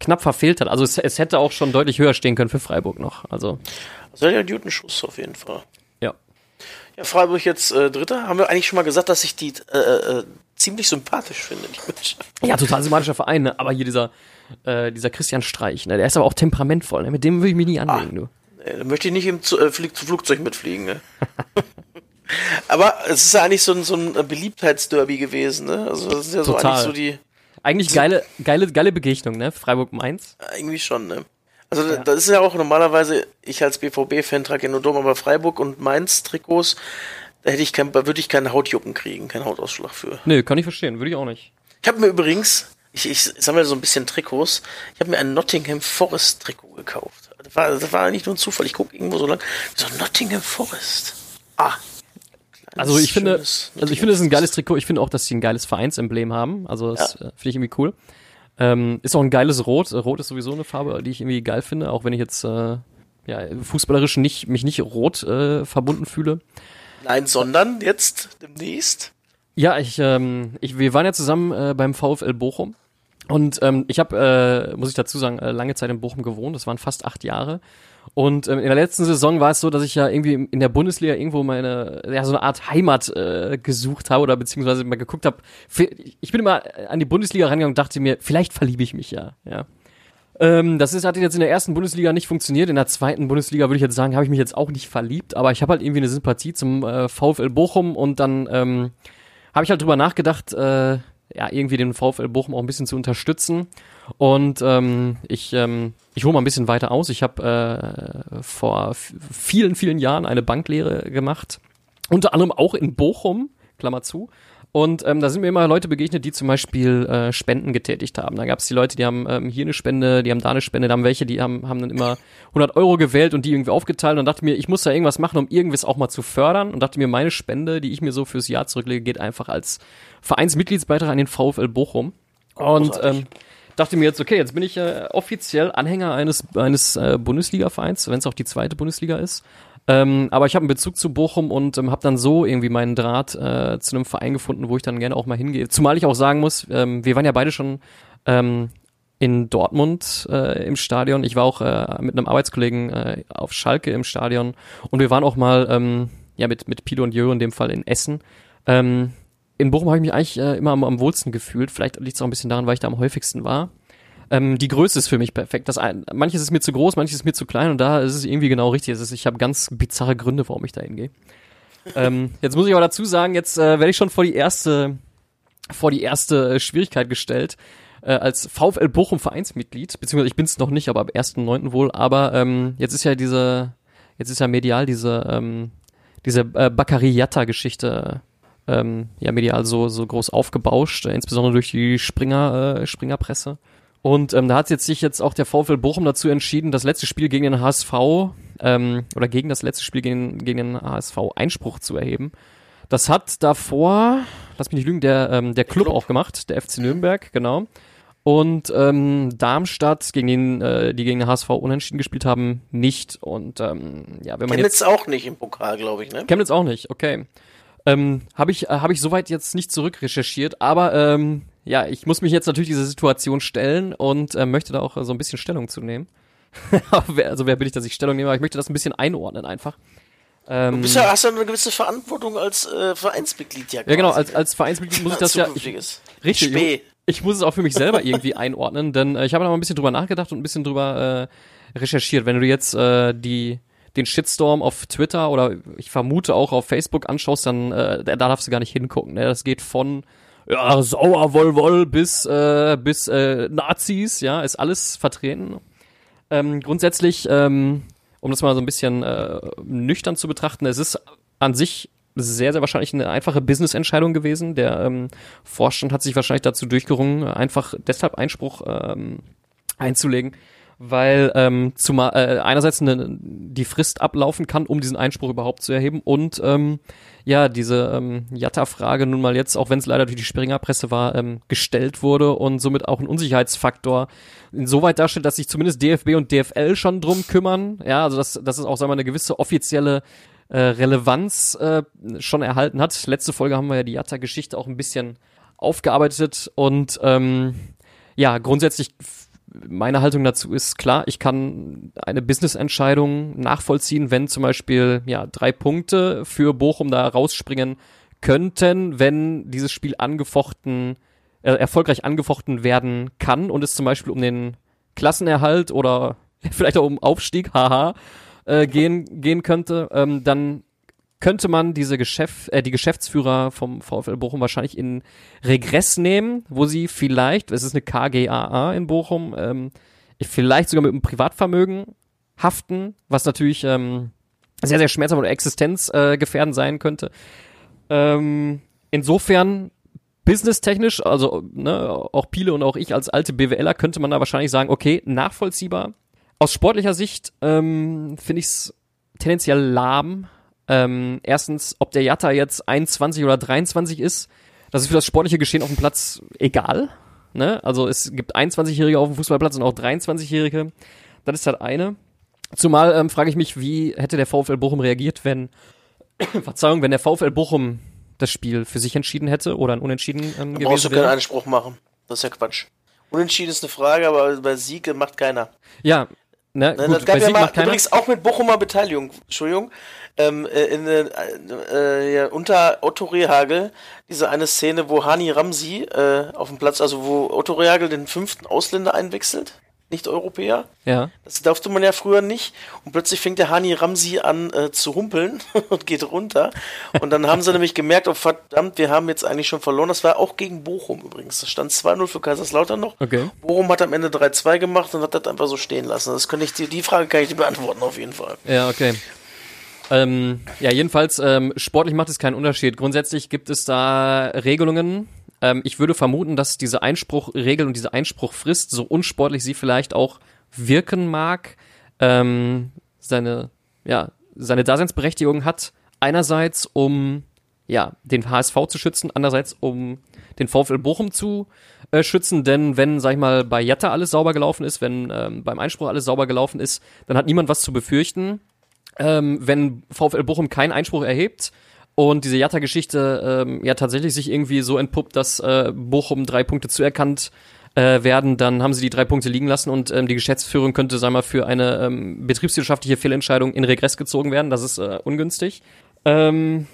knapp verfehlt hat. Also es, es hätte auch schon deutlich höher stehen können für Freiburg noch. Also, also ja, guten Schuss auf jeden Fall. Ja. Ja, Freiburg jetzt äh, Dritter. Haben wir eigentlich schon mal gesagt, dass sich die, äh, äh, ziemlich sympathisch finde. Ja, total sympathischer Verein, ne? aber hier dieser, äh, dieser Christian Streich, ne? der ist aber auch temperamentvoll, ne? mit dem würde ich mich nie anlegen, ah, du. Äh, möchte ich nicht im zu, äh, Flugzeug mitfliegen, ne? aber es ist ja eigentlich so ein, so ein Beliebtheitsderby gewesen, ne? Also das ist ja so total. eigentlich so die. Eigentlich geile, geile, geile Begegnung, ne? Freiburg-Mainz. Irgendwie schon, ne? Also ja. das ist ja auch normalerweise, ich als BVB-Fan trage ja nur Dom, aber Freiburg und Mainz-Trikots, da hätte ich kein, würde ich keinen Hautjucken kriegen, keinen Hautausschlag für. Nö, kann ich verstehen, würde ich auch nicht. Ich habe mir übrigens, ich, ich sammle so ein bisschen Trikots, ich habe mir ein Nottingham Forest Trikot gekauft. Das war, das war nicht nur ein Zufall, ich gucke irgendwo so lang, so Nottingham Forest. Ah, also ich finde, also ich finde es ein geiles Trikot. Ich finde auch, dass sie ein geiles Vereinsemblem haben. Also das ja. Finde ich irgendwie cool. Ähm, ist auch ein geiles Rot. Rot ist sowieso eine Farbe, die ich irgendwie geil finde, auch wenn ich jetzt äh, ja, fußballerisch nicht, mich nicht rot äh, verbunden fühle. Nein, sondern jetzt demnächst. Ja, ich, ähm, ich, wir waren ja zusammen äh, beim VfL Bochum. Und ähm, ich habe, äh, muss ich dazu sagen, äh, lange Zeit in Bochum gewohnt. Das waren fast acht Jahre. Und ähm, in der letzten Saison war es so, dass ich ja irgendwie in der Bundesliga irgendwo meine, ja, so eine Art Heimat äh, gesucht habe oder beziehungsweise mal geguckt habe. Ich bin immer an die Bundesliga rangegangen und dachte mir, vielleicht verliebe ich mich ja, ja. Ähm, das ist, hat jetzt in der ersten Bundesliga nicht funktioniert. In der zweiten Bundesliga würde ich jetzt sagen, habe ich mich jetzt auch nicht verliebt, aber ich habe halt irgendwie eine Sympathie zum äh, VfL Bochum und dann ähm, habe ich halt drüber nachgedacht, äh, ja, irgendwie den VfL Bochum auch ein bisschen zu unterstützen. Und ähm, ich, ähm, ich hole mal ein bisschen weiter aus. Ich habe äh, vor vielen, vielen Jahren eine Banklehre gemacht. Unter anderem auch in Bochum, Klammer zu. Und ähm, da sind mir immer Leute begegnet, die zum Beispiel äh, Spenden getätigt haben. Da gab es die Leute, die haben ähm, hier eine Spende, die haben da eine Spende, da haben welche, die haben, haben dann immer 100 Euro gewählt und die irgendwie aufgeteilt und dachte mir, ich muss da irgendwas machen, um irgendwas auch mal zu fördern und dachte mir, meine Spende, die ich mir so fürs Jahr zurücklege, geht einfach als Vereinsmitgliedsbeitrag an den VfL Bochum. Und ähm, dachte mir jetzt, okay, jetzt bin ich äh, offiziell Anhänger eines, eines äh, Bundesliga-Vereins, wenn es auch die zweite Bundesliga ist. Ähm, aber ich habe einen Bezug zu Bochum und ähm, habe dann so irgendwie meinen Draht äh, zu einem Verein gefunden, wo ich dann gerne auch mal hingehe. Zumal ich auch sagen muss, ähm, wir waren ja beide schon ähm, in Dortmund äh, im Stadion. Ich war auch äh, mit einem Arbeitskollegen äh, auf Schalke im Stadion und wir waren auch mal ähm, ja mit mit Pilo und Jö in dem Fall in Essen. Ähm, in Bochum habe ich mich eigentlich äh, immer am, am wohlsten gefühlt. Vielleicht liegt es auch ein bisschen daran, weil ich da am häufigsten war. Ähm, die Größe ist für mich perfekt. Das ein, manches ist mir zu groß, manches ist mir zu klein und da ist es irgendwie genau richtig. Es ist, ich habe ganz bizarre Gründe, warum ich da hingehe. ähm, jetzt muss ich aber dazu sagen, jetzt äh, werde ich schon vor die erste, vor die erste äh, Schwierigkeit gestellt. Äh, als VfL Bochum Vereinsmitglied, beziehungsweise ich bin es noch nicht, aber ab 1.9. wohl, aber ähm, jetzt ist ja diese, jetzt ist ja medial diese, ähm, diese äh, Baccariata-Geschichte ähm, ja medial so, so groß aufgebauscht, äh, insbesondere durch die Springer, äh, Springerpresse. Und ähm, da hat jetzt sich jetzt auch der VfL Bochum dazu entschieden, das letzte Spiel gegen den HSV ähm, oder gegen das letzte Spiel gegen, gegen den HSV Einspruch zu erheben. Das hat davor, lass mich nicht lügen, der, ähm, der Club auch gemacht, der FC Nürnberg, genau. Und ähm, Darmstadt, gegen den, äh, die gegen den HSV unentschieden gespielt haben, nicht. Und ähm, ja, wenn man Chemnitz jetzt, auch nicht im Pokal, glaube ich, ne? Chemnitz auch nicht, okay. Ähm, habe ich, äh, hab ich soweit jetzt nicht zurückrecherchiert, aber ähm, ja, ich muss mich jetzt natürlich dieser Situation stellen und äh, möchte da auch so ein bisschen Stellung zu nehmen. also wer bin ich, dass ich Stellung nehme, aber ich möchte das ein bisschen einordnen einfach. Ähm, du bist ja, hast ja eine gewisse Verantwortung als äh, Vereinsmitglied ja. Quasi. Ja genau, als, als Vereinsmitglied muss ich das ja. Ich, richtig. Ich, ich, muss es auch für mich selber irgendwie einordnen, denn äh, ich habe da mal ein bisschen drüber nachgedacht und ein bisschen drüber äh, recherchiert. Wenn du jetzt äh, die den Shitstorm auf Twitter oder ich vermute auch auf Facebook anschaust, dann äh, da darfst du gar nicht hingucken. Ne? Das geht von ja, sauer woll woll bis, äh, bis äh, Nazis, ja, ist alles vertreten. Ähm, grundsätzlich, ähm, um das mal so ein bisschen äh, nüchtern zu betrachten, es ist an sich sehr, sehr wahrscheinlich eine einfache Business-Entscheidung gewesen. Der ähm, Vorstand hat sich wahrscheinlich dazu durchgerungen, einfach deshalb Einspruch ähm, einzulegen, weil ähm, zumal äh, einerseits eine, die Frist ablaufen kann, um diesen Einspruch überhaupt zu erheben und ähm, ja, diese ähm, Jatta-Frage nun mal jetzt, auch wenn es leider durch die Springerpresse war, ähm, gestellt wurde und somit auch ein Unsicherheitsfaktor insoweit darstellt, dass sich zumindest DFB und DFL schon drum kümmern. Ja, also dass, dass es auch, sagen wir mal, eine gewisse offizielle äh, Relevanz äh, schon erhalten hat. Letzte Folge haben wir ja die Jatta-Geschichte auch ein bisschen aufgearbeitet und ähm, ja, grundsätzlich meine Haltung dazu ist klar, ich kann eine Business-Entscheidung nachvollziehen, wenn zum Beispiel ja drei Punkte für Bochum da rausspringen könnten, wenn dieses Spiel angefochten, äh, erfolgreich angefochten werden kann und es zum Beispiel um den Klassenerhalt oder vielleicht auch um Aufstieg, haha, äh, gehen, gehen könnte, ähm, dann könnte man diese Geschäft, äh, die Geschäftsführer vom VfL Bochum wahrscheinlich in Regress nehmen, wo sie vielleicht, es ist eine KGAA in Bochum, ähm, vielleicht sogar mit einem Privatvermögen haften, was natürlich ähm, sehr, sehr schmerzhaft oder existenzgefährdend äh, sein könnte. Ähm, insofern businesstechnisch, also ne, auch Piele und auch ich als alte BWLer könnte man da wahrscheinlich sagen, okay, nachvollziehbar. Aus sportlicher Sicht ähm, finde ich es tendenziell lahm. Ähm, erstens, ob der Jatta jetzt 21 oder 23 ist, das ist für das sportliche Geschehen auf dem Platz egal. Ne? Also es gibt 21-Jährige auf dem Fußballplatz und auch 23-Jährige. Das ist halt eine. Zumal ähm, frage ich mich, wie hätte der VfL Bochum reagiert, wenn, Verzeihung, wenn der VfL Bochum das Spiel für sich entschieden hätte oder ein Unentschieden ähm, Dann gewesen brauchst du wäre. keinen Einspruch machen. Das ist ja Quatsch. Unentschieden ist eine Frage, aber bei Sieg macht keiner. Ja, ne, Ne, gut, das gab ja mal, übrigens auch mit Bochumer Beteiligung, Entschuldigung, ähm, äh, in, äh, äh, ja, unter Otto Rehagel, diese eine Szene, wo Hani Ramsi äh, auf dem Platz, also wo Otto Rehagel den fünften Ausländer einwechselt, nicht Europäer. Ja, Das durfte man ja früher nicht. Und plötzlich fängt der Hani Ramsi an äh, zu humpeln und geht runter. Und dann haben sie nämlich gemerkt, oh verdammt, wir haben jetzt eigentlich schon verloren. Das war auch gegen Bochum übrigens. Das stand 2-0 für Kaiserslautern noch. okay. Bochum hat am Ende 3-2 gemacht und hat das einfach so stehen lassen. Das kann ich dir, die Frage kann ich dir beantworten auf jeden Fall. Ja, okay. Ähm, ja, jedenfalls, ähm, sportlich macht es keinen Unterschied. Grundsätzlich gibt es da Regelungen. Ähm, ich würde vermuten, dass diese Einspruchregel und diese Einspruchfrist, so unsportlich sie vielleicht auch wirken mag, ähm, seine, ja, seine Daseinsberechtigung hat. Einerseits, um ja, den HSV zu schützen, andererseits, um den VfL Bochum zu äh, schützen, denn wenn, sag ich mal, bei Jatta alles sauber gelaufen ist, wenn ähm, beim Einspruch alles sauber gelaufen ist, dann hat niemand was zu befürchten. Ähm, wenn VfL Bochum keinen Einspruch erhebt und diese Jatta-Geschichte ähm, ja tatsächlich sich irgendwie so entpuppt, dass äh, Bochum drei Punkte zuerkannt äh, werden, dann haben sie die drei Punkte liegen lassen und ähm, die Geschäftsführung könnte, sag mal, für eine ähm, betriebswirtschaftliche Fehlentscheidung in Regress gezogen werden. Das ist äh, ungünstig. Ähm,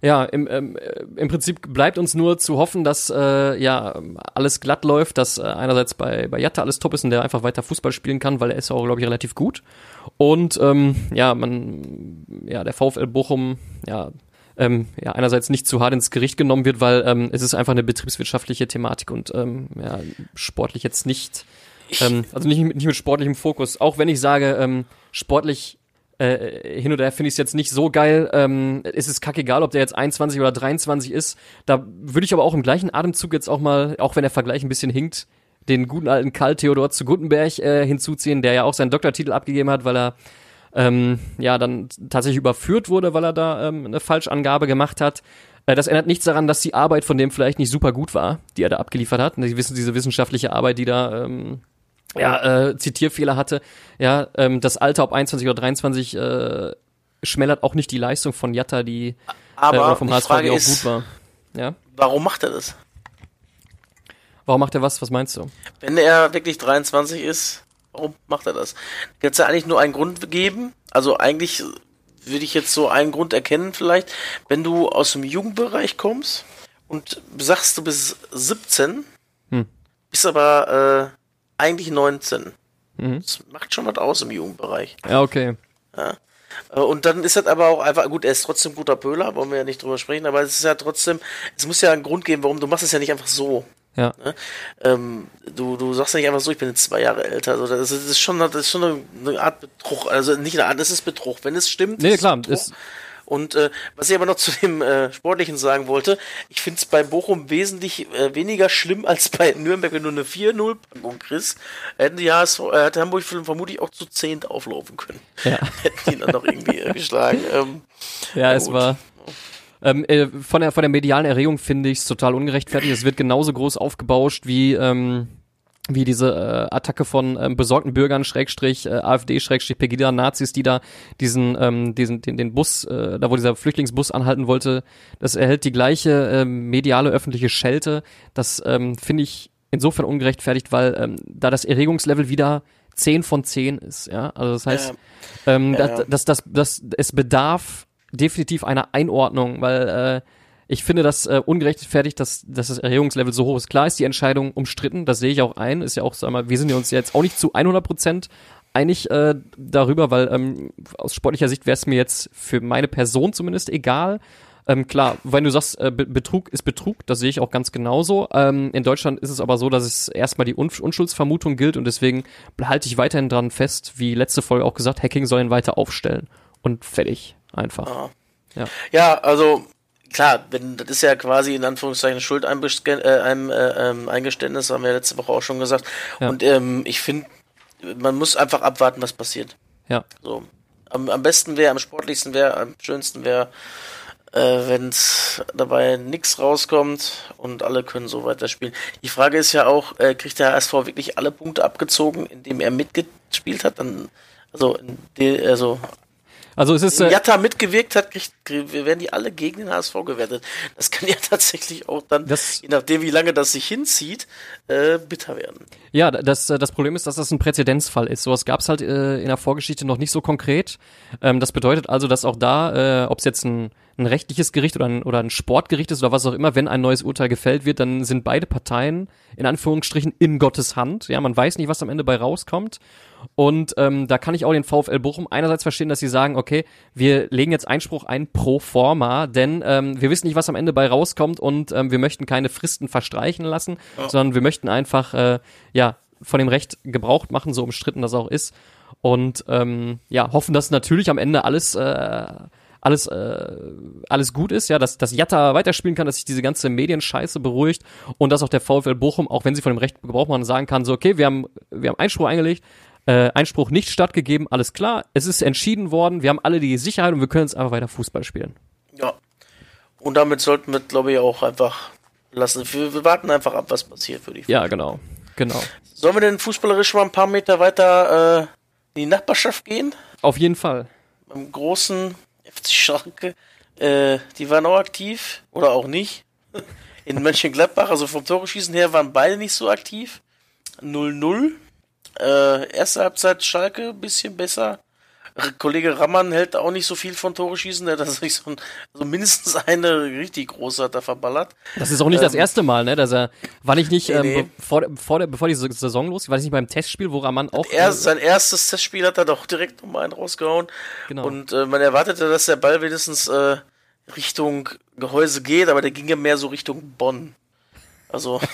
ja, im, ähm, äh, im Prinzip bleibt uns nur zu hoffen, dass äh, ja alles glatt läuft, dass äh, einerseits bei, bei Jatta alles top ist und der einfach weiter Fußball spielen kann, weil er ist auch, glaube ich, relativ gut. Und ähm, ja, man, ja, der VfL Bochum, ja, ähm, ja, einerseits nicht zu hart ins Gericht genommen wird, weil ähm, es ist einfach eine betriebswirtschaftliche Thematik und ähm, ja, sportlich jetzt nicht, ähm, also nicht, mit- nicht mit sportlichem Fokus. Auch wenn ich sage, ähm, sportlich äh, hin und her finde ich es jetzt nicht so geil. Ähm, es ist kackegal, ob der jetzt 21 oder 23 ist. Da würde ich aber auch im gleichen Atemzug jetzt auch mal, auch wenn der Vergleich ein bisschen hinkt, den guten alten Karl Theodor zu Gutenberg äh, hinzuziehen, der ja auch seinen Doktortitel abgegeben hat, weil er ähm, ja dann tatsächlich überführt wurde, weil er da ähm, eine Falschangabe gemacht hat. Äh, das ändert nichts daran, dass die Arbeit von dem vielleicht nicht super gut war, die er da abgeliefert hat. Die wissen diese wissenschaftliche Arbeit, die da ähm, ja, äh, Zitierfehler hatte. Ja, ähm, das Alter, ob 21 oder 23, äh, schmälert auch nicht die Leistung von Jatta, die äh, Aber oder vom HSV, die auch ist, gut war. Ja. warum macht er das? Warum macht er was? Was meinst du? Wenn er wirklich 23 ist, warum macht er das? Jetzt ja eigentlich nur einen Grund geben. Also eigentlich würde ich jetzt so einen Grund erkennen vielleicht, wenn du aus dem Jugendbereich kommst und sagst, du bist 17, Hm. bist aber äh, eigentlich 19. Mhm. Das macht schon was aus im Jugendbereich. Ja, okay. Äh, Und dann ist das aber auch einfach, gut, er ist trotzdem guter Pöhler, wollen wir ja nicht drüber sprechen, aber es ist ja trotzdem, es muss ja einen Grund geben, warum du machst es ja nicht einfach so. Ja. Ne? Ähm, du, du sagst ja nicht einfach so, ich bin jetzt zwei Jahre älter. Also das, ist, schon, das ist schon eine, Art Betrug. Also nicht eine Art, das ist Betrug. Wenn es stimmt. Nee, klar, ist- Und äh, was ich aber noch zu dem äh, Sportlichen sagen wollte, ich finde es bei Bochum wesentlich äh, weniger schlimm als bei Nürnberg, wenn du eine 4-0-Packung kriegst. Hätten die HSV, äh, hätte Hamburg vermutlich auch zu 10 auflaufen können. Ja. Hätten die dann noch irgendwie äh, geschlagen. Ähm, Ja, es war. Ähm, äh, von, der, von der medialen Erregung finde ich es total ungerechtfertigt. Es wird genauso groß aufgebauscht wie, ähm, wie diese äh, Attacke von ähm, besorgten Bürgern, Schrägstrich, äh, AfD, Schrägstrich, Pegida-Nazis, die da diesen, ähm, diesen, den, den Bus, äh, da wo dieser Flüchtlingsbus anhalten wollte, das erhält die gleiche ähm, mediale öffentliche Schelte. Das ähm, finde ich insofern ungerechtfertigt, weil ähm, da das Erregungslevel wieder 10 von 10 ist, ja. Also das heißt, ähm, Ja, dass, ja. dass, dass, dass es bedarf definitiv einer Einordnung, weil äh, ich finde das äh, ungerechtfertigt, dass, dass das Erregungslevel so hoch ist. Klar ist die Entscheidung umstritten, das sehe ich auch ein. Ist ja auch, sag mal, wir sind ja uns jetzt auch nicht zu 100 Prozent einig äh, darüber, weil ähm, aus sportlicher Sicht wäre es mir jetzt für meine Person zumindest egal. Ähm, klar, wenn du sagst, äh, Betrug ist Betrug, das sehe ich auch ganz genauso. Ähm, in Deutschland ist es aber so, dass es erstmal die Un Unschuldsvermutung gilt und deswegen halte ich weiterhin dran fest, wie letzte Folge auch gesagt, Hacking soll ihn weiter aufstellen. Und fertig. Einfach. Aha. Ja. ja, also klar, wenn das ist ja quasi in Anführungszeichen Schuldeingeständnis, äh, äh, Eingeständnis, haben wir letzte Woche auch schon gesagt. Ja. Und ähm, ich finde, man muss einfach abwarten, was passiert. Ja. So. Am, am besten wäre, am sportlichsten wäre, am schönsten wäre, äh, wenn es dabei nichts rauskommt und alle können so weiterspielen. Die Frage ist ja auch, äh, kriegt der HSV wirklich alle Punkte abgezogen, indem er mitgespielt hat? Dann, also, also also es ist. Äh, Jatta mitgewirkt hat, kriegt, werden die alle gegen den HSV gewertet. Das kann ja tatsächlich auch dann, das, je nachdem wie lange das sich hinzieht, äh, bitter werden. Ja, das, äh, das Problem ist, dass das ein Präzedenzfall ist. Sowas gab es halt äh, in der Vorgeschichte noch nicht so konkret. Ähm, das bedeutet also, dass auch da, äh, ob es jetzt ein, ein rechtliches Gericht oder ein, oder ein Sportgericht ist oder was auch immer, wenn ein neues Urteil gefällt wird, dann sind beide Parteien in Anführungsstrichen in Gottes Hand. Ja, man weiß nicht, was am Ende bei rauskommt. Und ähm, da kann ich auch den VfL Bochum einerseits verstehen, dass sie sagen, okay, wir legen jetzt Einspruch ein pro forma, denn ähm, wir wissen nicht, was am Ende bei rauskommt und ähm, wir möchten keine Fristen verstreichen lassen, ja. sondern wir möchten einfach äh, ja von dem Recht Gebrauch machen, so umstritten das auch ist. Und ähm, ja, hoffen, dass natürlich am Ende alles äh, alles äh, alles gut ist, ja, dass dass Jatta weiterspielen kann, dass sich diese ganze Medienscheiße beruhigt und dass auch der VfL Bochum, auch wenn sie von dem Recht Gebrauch machen, sagen kann, so okay, wir haben wir haben Einspruch eingelegt, äh, Einspruch nicht stattgegeben, alles klar, es ist entschieden worden, wir haben alle die Sicherheit und wir können jetzt einfach weiter Fußball spielen. Ja. Und damit sollten wir, glaube ich, auch einfach lassen. Wir, wir warten einfach ab, was passiert für die Fußball. Ja, genau. Genau. Sollen wir denn fußballerisch mal ein paar Meter weiter äh, in die Nachbarschaft gehen? Auf jeden Fall. Beim großen FC Schalke. Äh, die waren auch aktiv oder auch nicht. In Mönchengladbach, also vom Tore schießen her, waren beide nicht so aktiv. 0-0. Äh, erste Halbzeit Schalke bisschen besser. Kollege Rammann hält auch nicht so viel von Tore schießen, der hat sich so, ein, so mindestens eine richtig große hat er verballert. Das ist auch nicht ähm, das erste Mal, ne, dass er, war ich nicht, nee, ähm, nee. Bevor, bevor, der, bevor die Saison los, war ich nicht beim Testspiel, wo Rammann auch. Er, äh, sein erstes Testspiel hat er doch direkt nochmal einen rausgehauen. Genau. Und äh, man erwartete, dass der Ball wenigstens äh, Richtung Gehäuse geht, aber der ging ja mehr so Richtung Bonn. Also.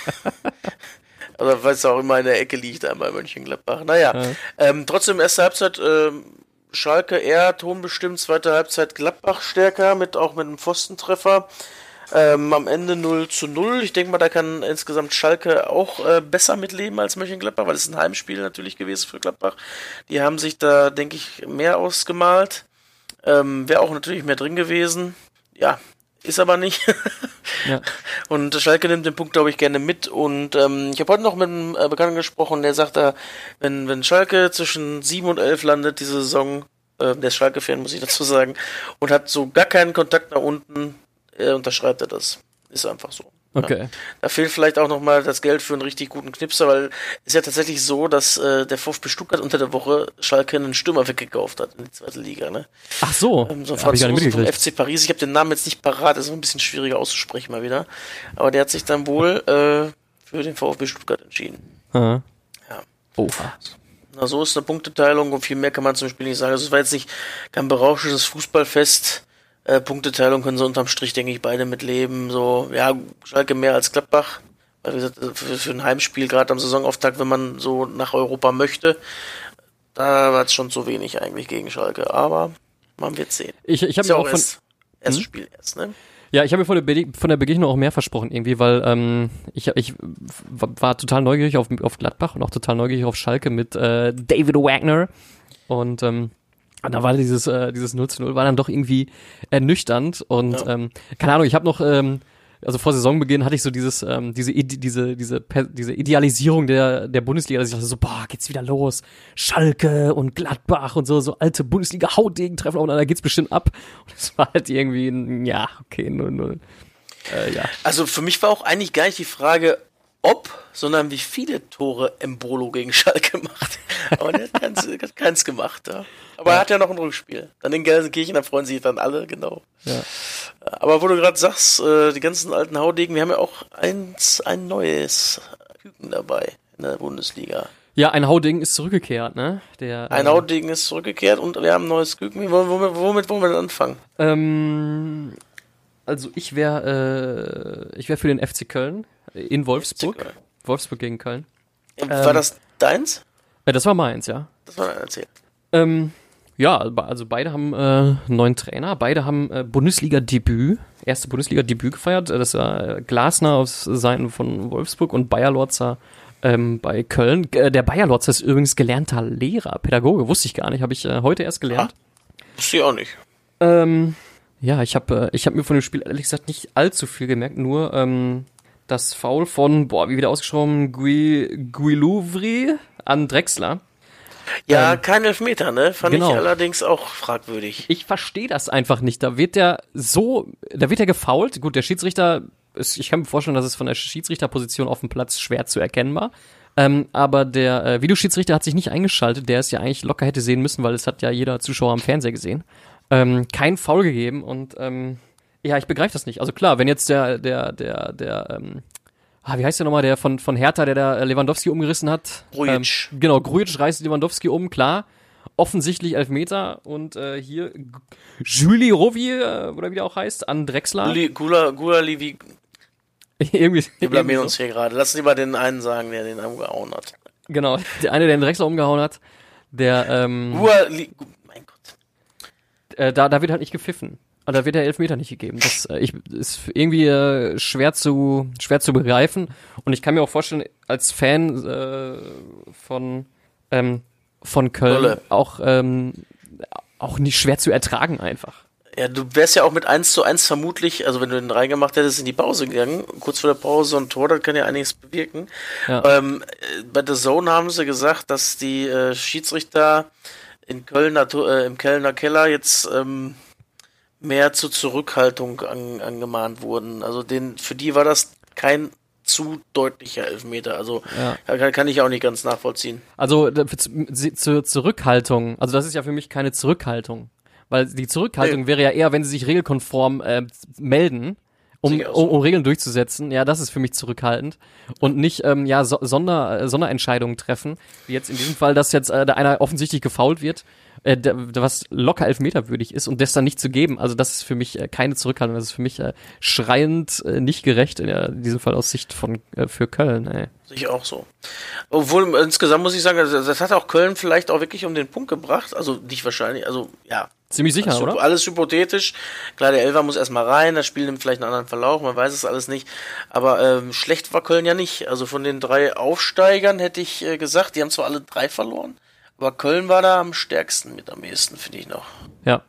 Aber weil es auch immer in der Ecke liegt, einmal Mönchengladbach. Naja, ja. ähm, trotzdem erste Halbzeit ähm, Schalke eher tonbestimmt, zweite Halbzeit Gladbach stärker, mit auch mit einem Pfostentreffer. Ähm, am Ende 0 zu 0. Ich denke mal, da kann insgesamt Schalke auch äh, besser mitleben als Mönchengladbach, weil es ein Heimspiel natürlich gewesen für Gladbach. Die haben sich da, denke ich, mehr ausgemalt. Ähm, Wäre auch natürlich mehr drin gewesen. Ja, ist aber nicht. ja. Und Schalke nimmt den Punkt, glaube ich, gerne mit. Und ähm, ich habe heute noch mit einem äh, Bekannten gesprochen, der sagt da, wenn, wenn Schalke zwischen 7 und 11 landet diese Saison, äh, der ist Schalke-Fan, muss ich dazu sagen, und hat so gar keinen Kontakt nach unten, äh, unterschreibt er das. Ist einfach so. Okay. Ja. Da fehlt vielleicht auch nochmal das Geld für einen richtig guten Knipser, weil es ist ja tatsächlich so, dass äh, der VfB Stuttgart unter der Woche Schalke einen Stürmer weggekauft hat in die zweite Liga. Ne? Ach so. Ähm, so ein Franzose vom FC Paris. Ich habe den Namen jetzt nicht parat, ist ein bisschen schwieriger auszusprechen mal wieder. Aber der hat sich dann wohl äh, für den VfB Stuttgart entschieden. Aha. Ja. Oha. Na, so ist eine Punkteteilung und viel mehr kann man zum Spiel nicht sagen. Also es war jetzt nicht kein berauschendes Fußballfest äh, Punkteteilung können sie unterm Strich, denke ich, beide mitleben. So, ja, Schalke mehr als Gladbach. Weil, wie gesagt, für, für ein Heimspiel, gerade am Saisonauftakt, wenn man so nach Europa möchte, da war es schon zu wenig eigentlich gegen Schalke. Aber man wird sehen. Ich, ich habe ja auch von... Erst, erstes hm? Spiel erst, ne? Ja, ich habe mir von der, von der Begegnung auch mehr versprochen irgendwie, weil ähm, ich, ich war total neugierig auf, auf Gladbach und auch total neugierig auf Schalke mit äh, David Wagner. Und ähm, und da war dieses, äh, dieses 0 zu 0 war dann doch irgendwie ernüchternd und ja. ähm, keine Ahnung, ich habe noch, ähm, also vor Saisonbeginn hatte ich so dieses, ähm, diese, diese, diese, diese Idealisierung der, der Bundesliga, dass ich dachte so, boah, geht's wieder los. Schalke und Gladbach und so, so alte Bundesliga-Hautdegen treffen aufeinander, geht's bestimmt ab. Und es war halt irgendwie ein, ja, okay, 0-0. Äh, ja. Also für mich war auch eigentlich gar nicht die Frage, ob, sondern wie viele Tore Embolo gegen Schalke macht. Aber der hat keins, hat keins gemacht. Ja. Aber ja. er hat ja noch ein Rückspiel. Dann in Gelsenkirchen, da freuen sich dann alle, genau. Ja. Aber wo du gerade sagst, äh, die ganzen alten Haudegen, wir haben ja auch eins, ein neues Küken dabei in der Bundesliga. Ja, ein Haudegen ist zurückgekehrt, ne? Der, ein äh, Haudegen ist zurückgekehrt und wir haben ein neues Küken. Womit, womit wollen wir denn anfangen? Ähm, also ich wäre äh, ich wäre für den FC Köln in Wolfsburg. Wolfsburg gegen Köln. War ähm, das deins? Ja, das war meins, ja. Das war dein Erzähl. Ähm, ja, also beide haben äh, neuen Trainer, beide haben äh, Bundesliga-Debüt, erste Bundesliga-Debüt gefeiert. Das war Glasner auf Seiten von Wolfsburg und Bayer Lorzer ähm, bei Köln. Äh, der Bayer Lorzer ist übrigens gelernter Lehrer, Pädagoge, wusste ich gar nicht, habe ich äh, heute erst gelernt. Ah, wusste ich auch nicht. Ähm, ja, ich habe äh, ich hab mir von dem Spiel ehrlich gesagt nicht allzu viel gemerkt, nur ähm, das Foul von, boah, wie wieder ausgeschrieben, Gui, Guilouvri an Drexler. Ja, ähm, kein Elfmeter, ne? Fand genau. ich allerdings auch fragwürdig. Ich verstehe das einfach nicht. Da wird der so, da wird er gefault. Gut, der Schiedsrichter, ich kann mir vorstellen, dass es von der Schiedsrichterposition auf dem Platz schwer zu erkennen war. Ähm, aber der äh, Videoschiedsrichter hat sich nicht eingeschaltet, der es ja eigentlich locker hätte sehen müssen, weil es hat ja jeder Zuschauer am Fernseher gesehen. Ähm, kein Foul gegeben und ähm, ja, ich begreife das nicht. Also klar, wenn jetzt der, der, der, der, ähm, ah, wie heißt der nochmal, der von, von Hertha, der da Lewandowski umgerissen hat? Grujic. Ähm, genau, Grujic reißt Lewandowski um, klar. Offensichtlich Elfmeter und äh, hier Julie Rovi, äh, oder wie der auch heißt, an Drexler. Gula, Gula Livi. irgendwie. Wir blamieren uns hier gerade. Lass lieber den einen sagen, der den umgehauen hat. Genau, der eine, der den Drexler umgehauen hat. Der, ähm. Gula, Li, mein Gott. Äh, da, da wird halt nicht gepfiffen. Und da wird der Elfmeter nicht gegeben. Das äh, ich, ist irgendwie äh, schwer zu schwer zu begreifen. Und ich kann mir auch vorstellen, als Fan äh, von ähm, von Köln Rolle. auch ähm, auch nicht schwer zu ertragen einfach. Ja, du wärst ja auch mit 1 zu 1 vermutlich, also wenn du den reingemacht hättest, in die Pause gegangen. Kurz vor der Pause ein Tor, das kann ja einiges bewirken. Ja. Ähm, bei The Zone haben sie gesagt, dass die äh, Schiedsrichter in Kölner, äh, im Kölner Keller jetzt ähm, mehr zur Zurückhaltung an, angemahnt wurden. Also den, für die war das kein zu deutlicher Elfmeter. Also ja. kann, kann ich auch nicht ganz nachvollziehen. Also zur Zurückhaltung, also das ist ja für mich keine Zurückhaltung. Weil die Zurückhaltung nee. wäre ja eher, wenn sie sich regelkonform äh, melden um, um, um Regeln durchzusetzen. Ja, das ist für mich zurückhaltend. Und nicht ähm, ja so, Sonder, äh, Sonderentscheidungen treffen. Wie jetzt in diesem Fall, dass jetzt äh, da einer offensichtlich gefault wird, äh, was locker elfmeterwürdig ist und das dann nicht zu geben. Also das ist für mich äh, keine Zurückhaltung. Das ist für mich äh, schreiend äh, nicht gerecht, in, in diesem Fall aus Sicht von äh, für Köln. Ey. Sich auch so. Obwohl insgesamt muss ich sagen, das hat auch Köln vielleicht auch wirklich um den Punkt gebracht. Also nicht wahrscheinlich, also ja, Ziemlich sicher, alles, oder? Alles hypothetisch. Klar, der Elfer muss erstmal rein, das Spiel nimmt vielleicht einen anderen Verlauf, man weiß es alles nicht. Aber ähm, schlecht war Köln ja nicht. Also von den drei Aufsteigern hätte ich äh, gesagt, die haben zwar alle drei verloren, aber Köln war da am stärksten mit am ehesten, finde ich noch. Ja,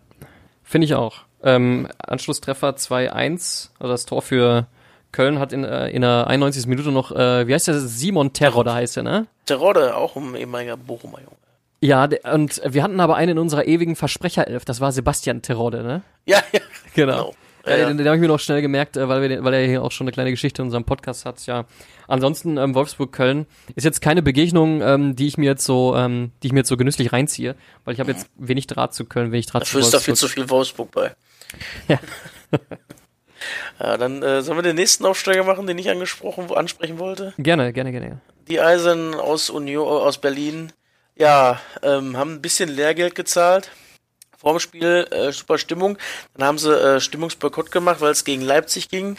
finde ich auch. Ähm, Anschlusstreffer 2-1, also das Tor für Köln hat in, äh, in der 91. Minute noch, äh, wie heißt der? Simon Terrode heißt der, ne? Terrode, auch ein ehemaliger Bochumer Junge. Ja, und wir hatten aber einen in unserer ewigen Versprecherelf, das war Sebastian Terode, ne? Ja, ja. Genau. genau. Ja, ja. Den, den habe ich mir noch schnell gemerkt, äh, weil, wir, weil er hier auch schon eine kleine Geschichte in unserem Podcast hat. Ja, ansonsten ähm, Wolfsburg-Köln ist jetzt keine Begegnung, ähm, die ich mir jetzt so, ähm, die ich mir jetzt so genüsslich reinziehe, weil ich habe jetzt wenig Draht zu Köln, wenig Draht Dafür zu Wolfsburg. ist da viel zu viel Wolfsburg bei. Ja. ja, dann äh, sollen wir den nächsten Aufsteiger machen, den ich angesprochen, ansprechen wollte. Gerne, gerne, gerne. Die Eisen aus Union, aus Berlin ja, ähm, haben ein bisschen Lehrgeld gezahlt. Vor dem Spiel äh, super Stimmung. Dann haben sie äh, Stimmungsboykott gemacht, weil es gegen Leipzig ging.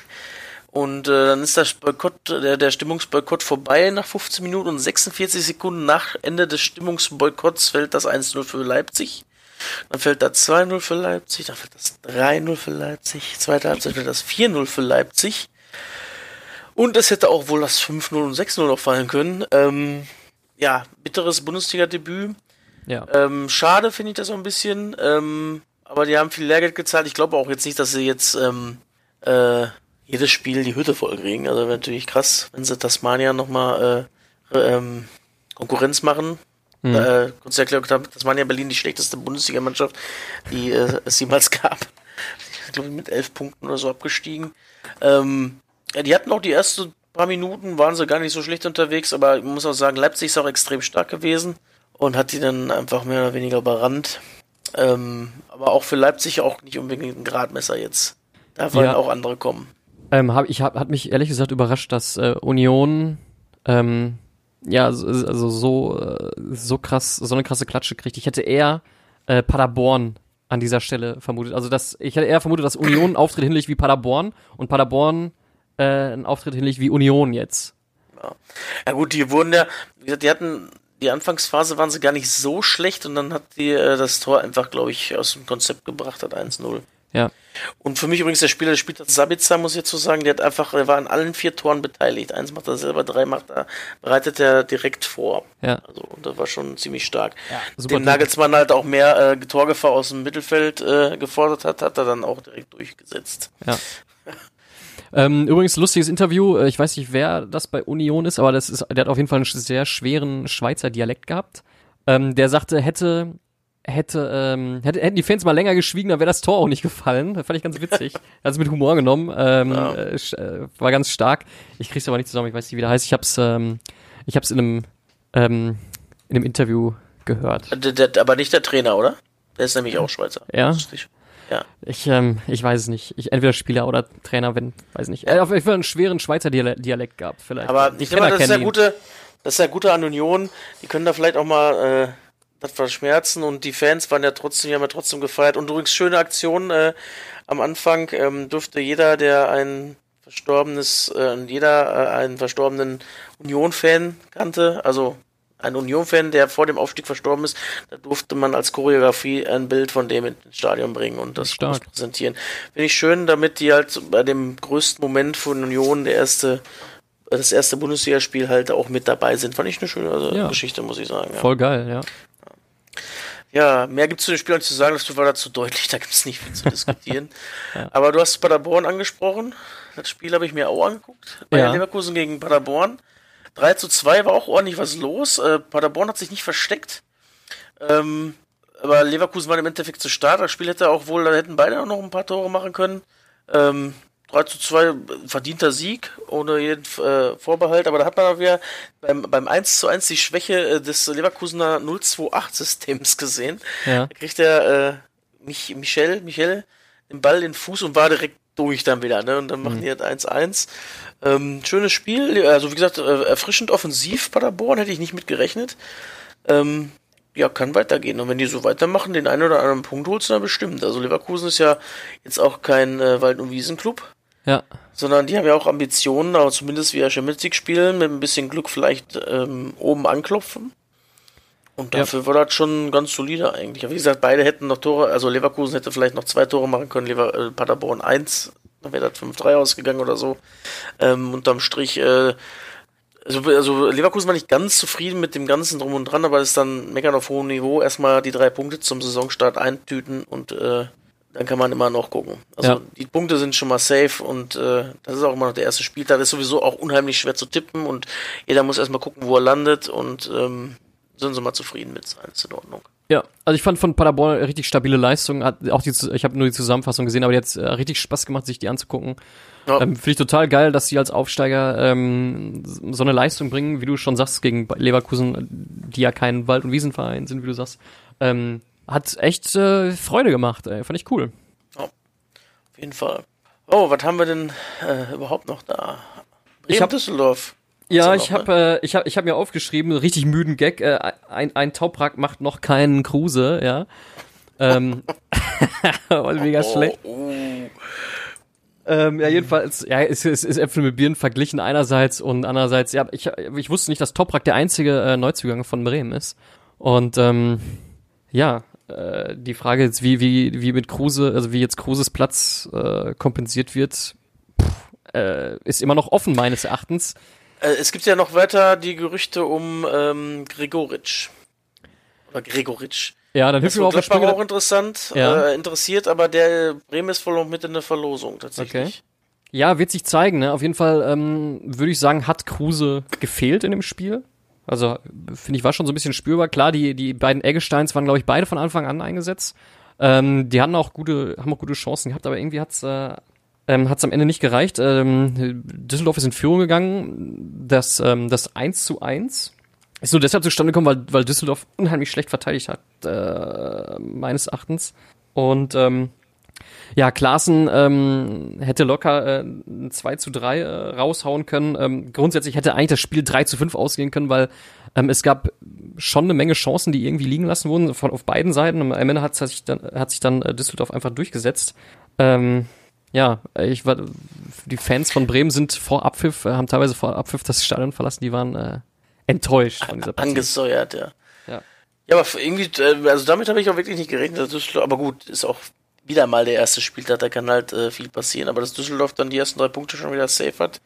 Und äh, dann ist das Boykott, der, der Stimmungsboykott vorbei nach 15 Minuten und 46 Sekunden nach Ende des Stimmungsboykotts fällt das 1-0 für Leipzig. Dann fällt das 2-0 für Leipzig, dann fällt das 3-0 für Leipzig, zweite Halbzeit fällt das 4-0 für Leipzig. Und es hätte auch wohl das 5-0 und 6-0 noch fallen können. Ähm, ja, bitteres Bundesliga-Debüt. Ja. Ähm, schade finde ich das so ein bisschen. Ähm, aber die haben viel Lehrgeld gezahlt. Ich glaube auch jetzt nicht, dass sie jetzt ähm, äh, jedes Spiel die Hütte voll kriegen. Also wäre natürlich krass, wenn sie Tasmania nochmal äh, ähm, Konkurrenz machen. Mhm. Äh, kurz erklärt haben, Tasmania Berlin die schlechteste Bundesligamannschaft, die äh, es jemals gab. Ich glaube mit elf Punkten oder so abgestiegen. Ähm, ja, die hatten auch die erste paar Minuten waren sie gar nicht so schlecht unterwegs, aber ich muss auch sagen, Leipzig ist auch extrem stark gewesen und hat die dann einfach mehr oder weniger überrannt. Ähm, aber auch für Leipzig auch nicht unbedingt ein Gradmesser jetzt. Da wollen Ja. auch andere kommen. Ähm, hab, ich hab, hat mich ehrlich gesagt überrascht, dass äh, Union ähm, ja so- also so äh, so krass so eine krasse Klatsche kriegt. Ich hätte eher äh, Paderborn an dieser Stelle vermutet. Also dass ich hätte eher vermutet, dass Union einen Auftritt hinlegt wie Paderborn und Paderborn äh, einen Auftritt hinlegt wie Union jetzt. Ja gut, die wurden ja, wie gesagt, die hatten, die Anfangsphase waren sie gar nicht so schlecht und dann hat die äh, das Tor einfach, glaube ich, aus dem Konzept gebracht, hat 1-0. Ja, Und für mich übrigens der Spieler, der spielt hat Sabitzer, muss ich jetzt so sagen, der hat einfach, er war an allen vier Toren beteiligt. Eins macht er selber, drei macht er, bereitet er direkt vor. ja, Also, und das war schon ziemlich stark. super Den Nagelsmann halt auch mehr äh, Torgefahr aus dem Mittelfeld äh, gefordert hat, hat er dann auch direkt durchgesetzt. Ja. Ähm, übrigens, lustiges Interview. äh, Ich weiß nicht, wer das bei Union ist, aber das ist, der hat auf jeden Fall einen sehr schweren Schweizer Dialekt gehabt. Ähm, der sagte, hätte, hätte, ähm, hätte, hätten die Fans mal länger geschwiegen, dann wäre das Tor auch nicht gefallen. Das fand ich ganz witzig. Er hat es mit Humor genommen. Ähm, Ja. äh, äh, war ganz stark. Ich krieg's aber nicht zusammen. Ich weiß nicht, wie der heißt. Ich hab's, ähm, ich hab's in einem, ähm, in einem Interview gehört. Aber nicht der Trainer, oder? Der ist nämlich auch Schweizer. Ja? Lustig. Ja. Ich, ähm, ich weiß es nicht. Ich, entweder Spieler oder Trainer, wenn, weiß nicht. Hat auf jeden Fall einen schweren Schweizer Diale Dialekt gehabt, vielleicht. Aber Die ich glaube, Trainer das ist ja ihn. gute, das ist ja gute an Union. Die können da vielleicht auch mal äh, das verschmerzen und die Fans waren ja trotzdem, die haben ja trotzdem gefeiert. Und übrigens schöne Aktion äh, am Anfang ähm, dürfte jeder, der ein verstorbenes, äh, jeder äh, einen verstorbenen Union-Fan kannte, also ein Union-Fan, der vor dem Aufstieg verstorben ist, da durfte man als Choreografie ein Bild von dem ins Stadion bringen und das Stark. präsentieren. Finde ich schön, damit die halt bei dem größten Moment von Union, der erste, das erste Bundesligaspiel halt auch mit dabei sind. Fand ich eine schöne also, Ja. Geschichte, muss ich sagen. Ja, Voll geil, ja. ja mehr gibt's zu dem Spiel nicht zu sagen, das war dazu deutlich, da gibt's nicht viel zu diskutieren. Aber du hast Paderborn angesprochen. Das Spiel habe ich mir auch angeguckt. Ja. Leverkusen gegen Paderborn. 3 zu 2 war auch ordentlich was los. Äh, Paderborn hat sich nicht versteckt. Ähm, aber Leverkusen war im Endeffekt zu stark. Das Spiel hätte auch wohl, da hätten beide auch noch ein paar Tore machen können. Ähm, 3 zu 2 verdienter Sieg, ohne jeden äh, Vorbehalt, aber da hat man auch wieder beim, beim 1 zu 1 die Schwäche äh, des Leverkusener 028-Systems gesehen. Ja. Da kriegt der äh, Mich Michel, Michel den Ball in den Fuß und war direkt durch dann wieder, ne? Und dann machen die halt 1-1. Ähm, schönes Spiel, also wie gesagt, äh, erfrischend offensiv Paderborn, hätte ich nicht mit gerechnet. Ähm, ja, kann weitergehen. Und wenn die so weitermachen, den einen oder anderen Punkt holst du dann bestimmt. Also Leverkusen ist ja jetzt auch kein äh, Wald- und Wiesenclub, Ja. sondern die haben ja auch Ambitionen, aber zumindest wie Champions League spielen, mit ein bisschen Glück vielleicht ähm, oben anklopfen. Und Ja. dafür war das schon ganz solide eigentlich. Aber wie gesagt, beide hätten noch Tore, also Leverkusen hätte vielleicht noch zwei Tore machen können, Lever äh, Paderborn eins, dann wäre das 5-3 ausgegangen oder so. Ähm, unterm Strich, äh, also, also Leverkusen war nicht ganz zufrieden mit dem ganzen Drum und Dran, aber ist dann meckern auf hohem Niveau. Erstmal die drei Punkte zum Saisonstart eintüten und äh, dann kann man immer noch gucken. Also Ja. die Punkte sind schon mal safe und äh, das ist auch immer noch der erste Spieltag. Das ist sowieso auch unheimlich schwer zu tippen und jeder muss erstmal gucken, wo er landet und ähm, sind sie mal zufrieden mit. Alles in Ordnung. Ja, also ich fand von Paderborn richtig stabile Leistung. Hat auch die, ich habe nur die Zusammenfassung gesehen, aber die hat äh, richtig Spaß gemacht, sich die anzugucken. Ja. Ähm, Finde ich total geil, dass sie als Aufsteiger ähm, so eine Leistung bringen, wie du schon sagst, gegen Leverkusen, die ja kein Wald- und Wiesenverein sind, wie du sagst. Ähm, hat echt äh, Freude gemacht, ey. fand ich cool. Auf jeden Fall. Oh, was haben wir denn äh, überhaupt noch da? Bremen, Ich hab- Düsseldorf. Ja, ich habe äh, ich hab, ich hab mir aufgeschrieben, richtig müden Gag, äh, ein, ein Tauprag macht noch keinen Kruse, ja. Ähm, mega schlecht. Oh, oh. Ähm, ja, jedenfalls, ja, es ist, ist Äpfel mit Birnen verglichen einerseits und andererseits, ja, ich, ich wusste nicht, dass Toprak der einzige äh, Neuzugang von Bremen ist. Und ähm, ja, äh, die Frage jetzt, wie, wie, wie mit Kruse, also wie jetzt Kruses Platz äh, kompensiert wird, pff, äh, ist immer noch offen meines Erachtens. Äh, es gibt ja noch weiter die Gerüchte um ähm, Gregoritsch. Oder Gregoritsch. Ja, dann Das auf für die Gladbach Sprünge. auch interessant, Ja. äh, interessiert, aber der Bremen ist wohl noch mit in der Verlosung tatsächlich. Okay. Ja, wird sich zeigen, ne? Auf jeden Fall ähm, würde ich sagen, hat Kruse gefehlt in dem Spiel. Also, finde ich, war schon so ein bisschen spürbar. Klar, die, die beiden Eggesteins waren, glaube ich, beide von Anfang an eingesetzt. Ähm, die hatten auch gute, haben auch gute Chancen gehabt, aber irgendwie hat's, äh, ähm, hat es am Ende nicht gereicht. Ähm, Düsseldorf ist in Führung gegangen. Das, ähm, das 1 zu 1 ist nur deshalb zustande gekommen, weil, weil Düsseldorf unheimlich schlecht verteidigt hat, äh, meines Erachtens. Und ähm, ja, Klaassen ähm, hätte locker äh, ein 2 zu 3 äh, raushauen können. Ähm, grundsätzlich hätte eigentlich das Spiel 3 zu 5 ausgehen können, weil ähm, es gab schon eine Menge Chancen, die irgendwie liegen lassen wurden, von auf beiden Seiten. Am Ende hat sich dann, hat sich dann äh, Düsseldorf einfach durchgesetzt. Ähm, ja, ich war, die Fans von Bremen sind vor Abpfiff, äh, haben teilweise vor Abpfiff das Stadion verlassen, die waren äh, enttäuscht von dieser Partie. Angesäuert, ja. Ja. Ja, aber irgendwie, äh, also damit habe ich auch wirklich nicht gerechnet. Düsseldorf, aber gut, ist auch wieder mal der erste Spieltag, da kann halt äh, viel passieren. Aber dass Düsseldorf dann die ersten drei Punkte schon wieder safe hat.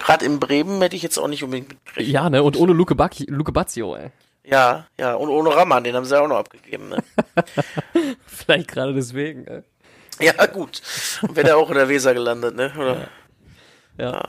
Gerade in Bremen hätte ich jetzt auch nicht unbedingt mitgerechnet. Ja, ne, und ohne Luke, Bacchi, Luke Bazio, ey. Ja, ja, und ohne Raman, den haben sie auch noch abgegeben, ne? Vielleicht gerade deswegen, ey. Ja, gut. Wäre der auch in der Weser gelandet, ne? Oder? Ja. ja.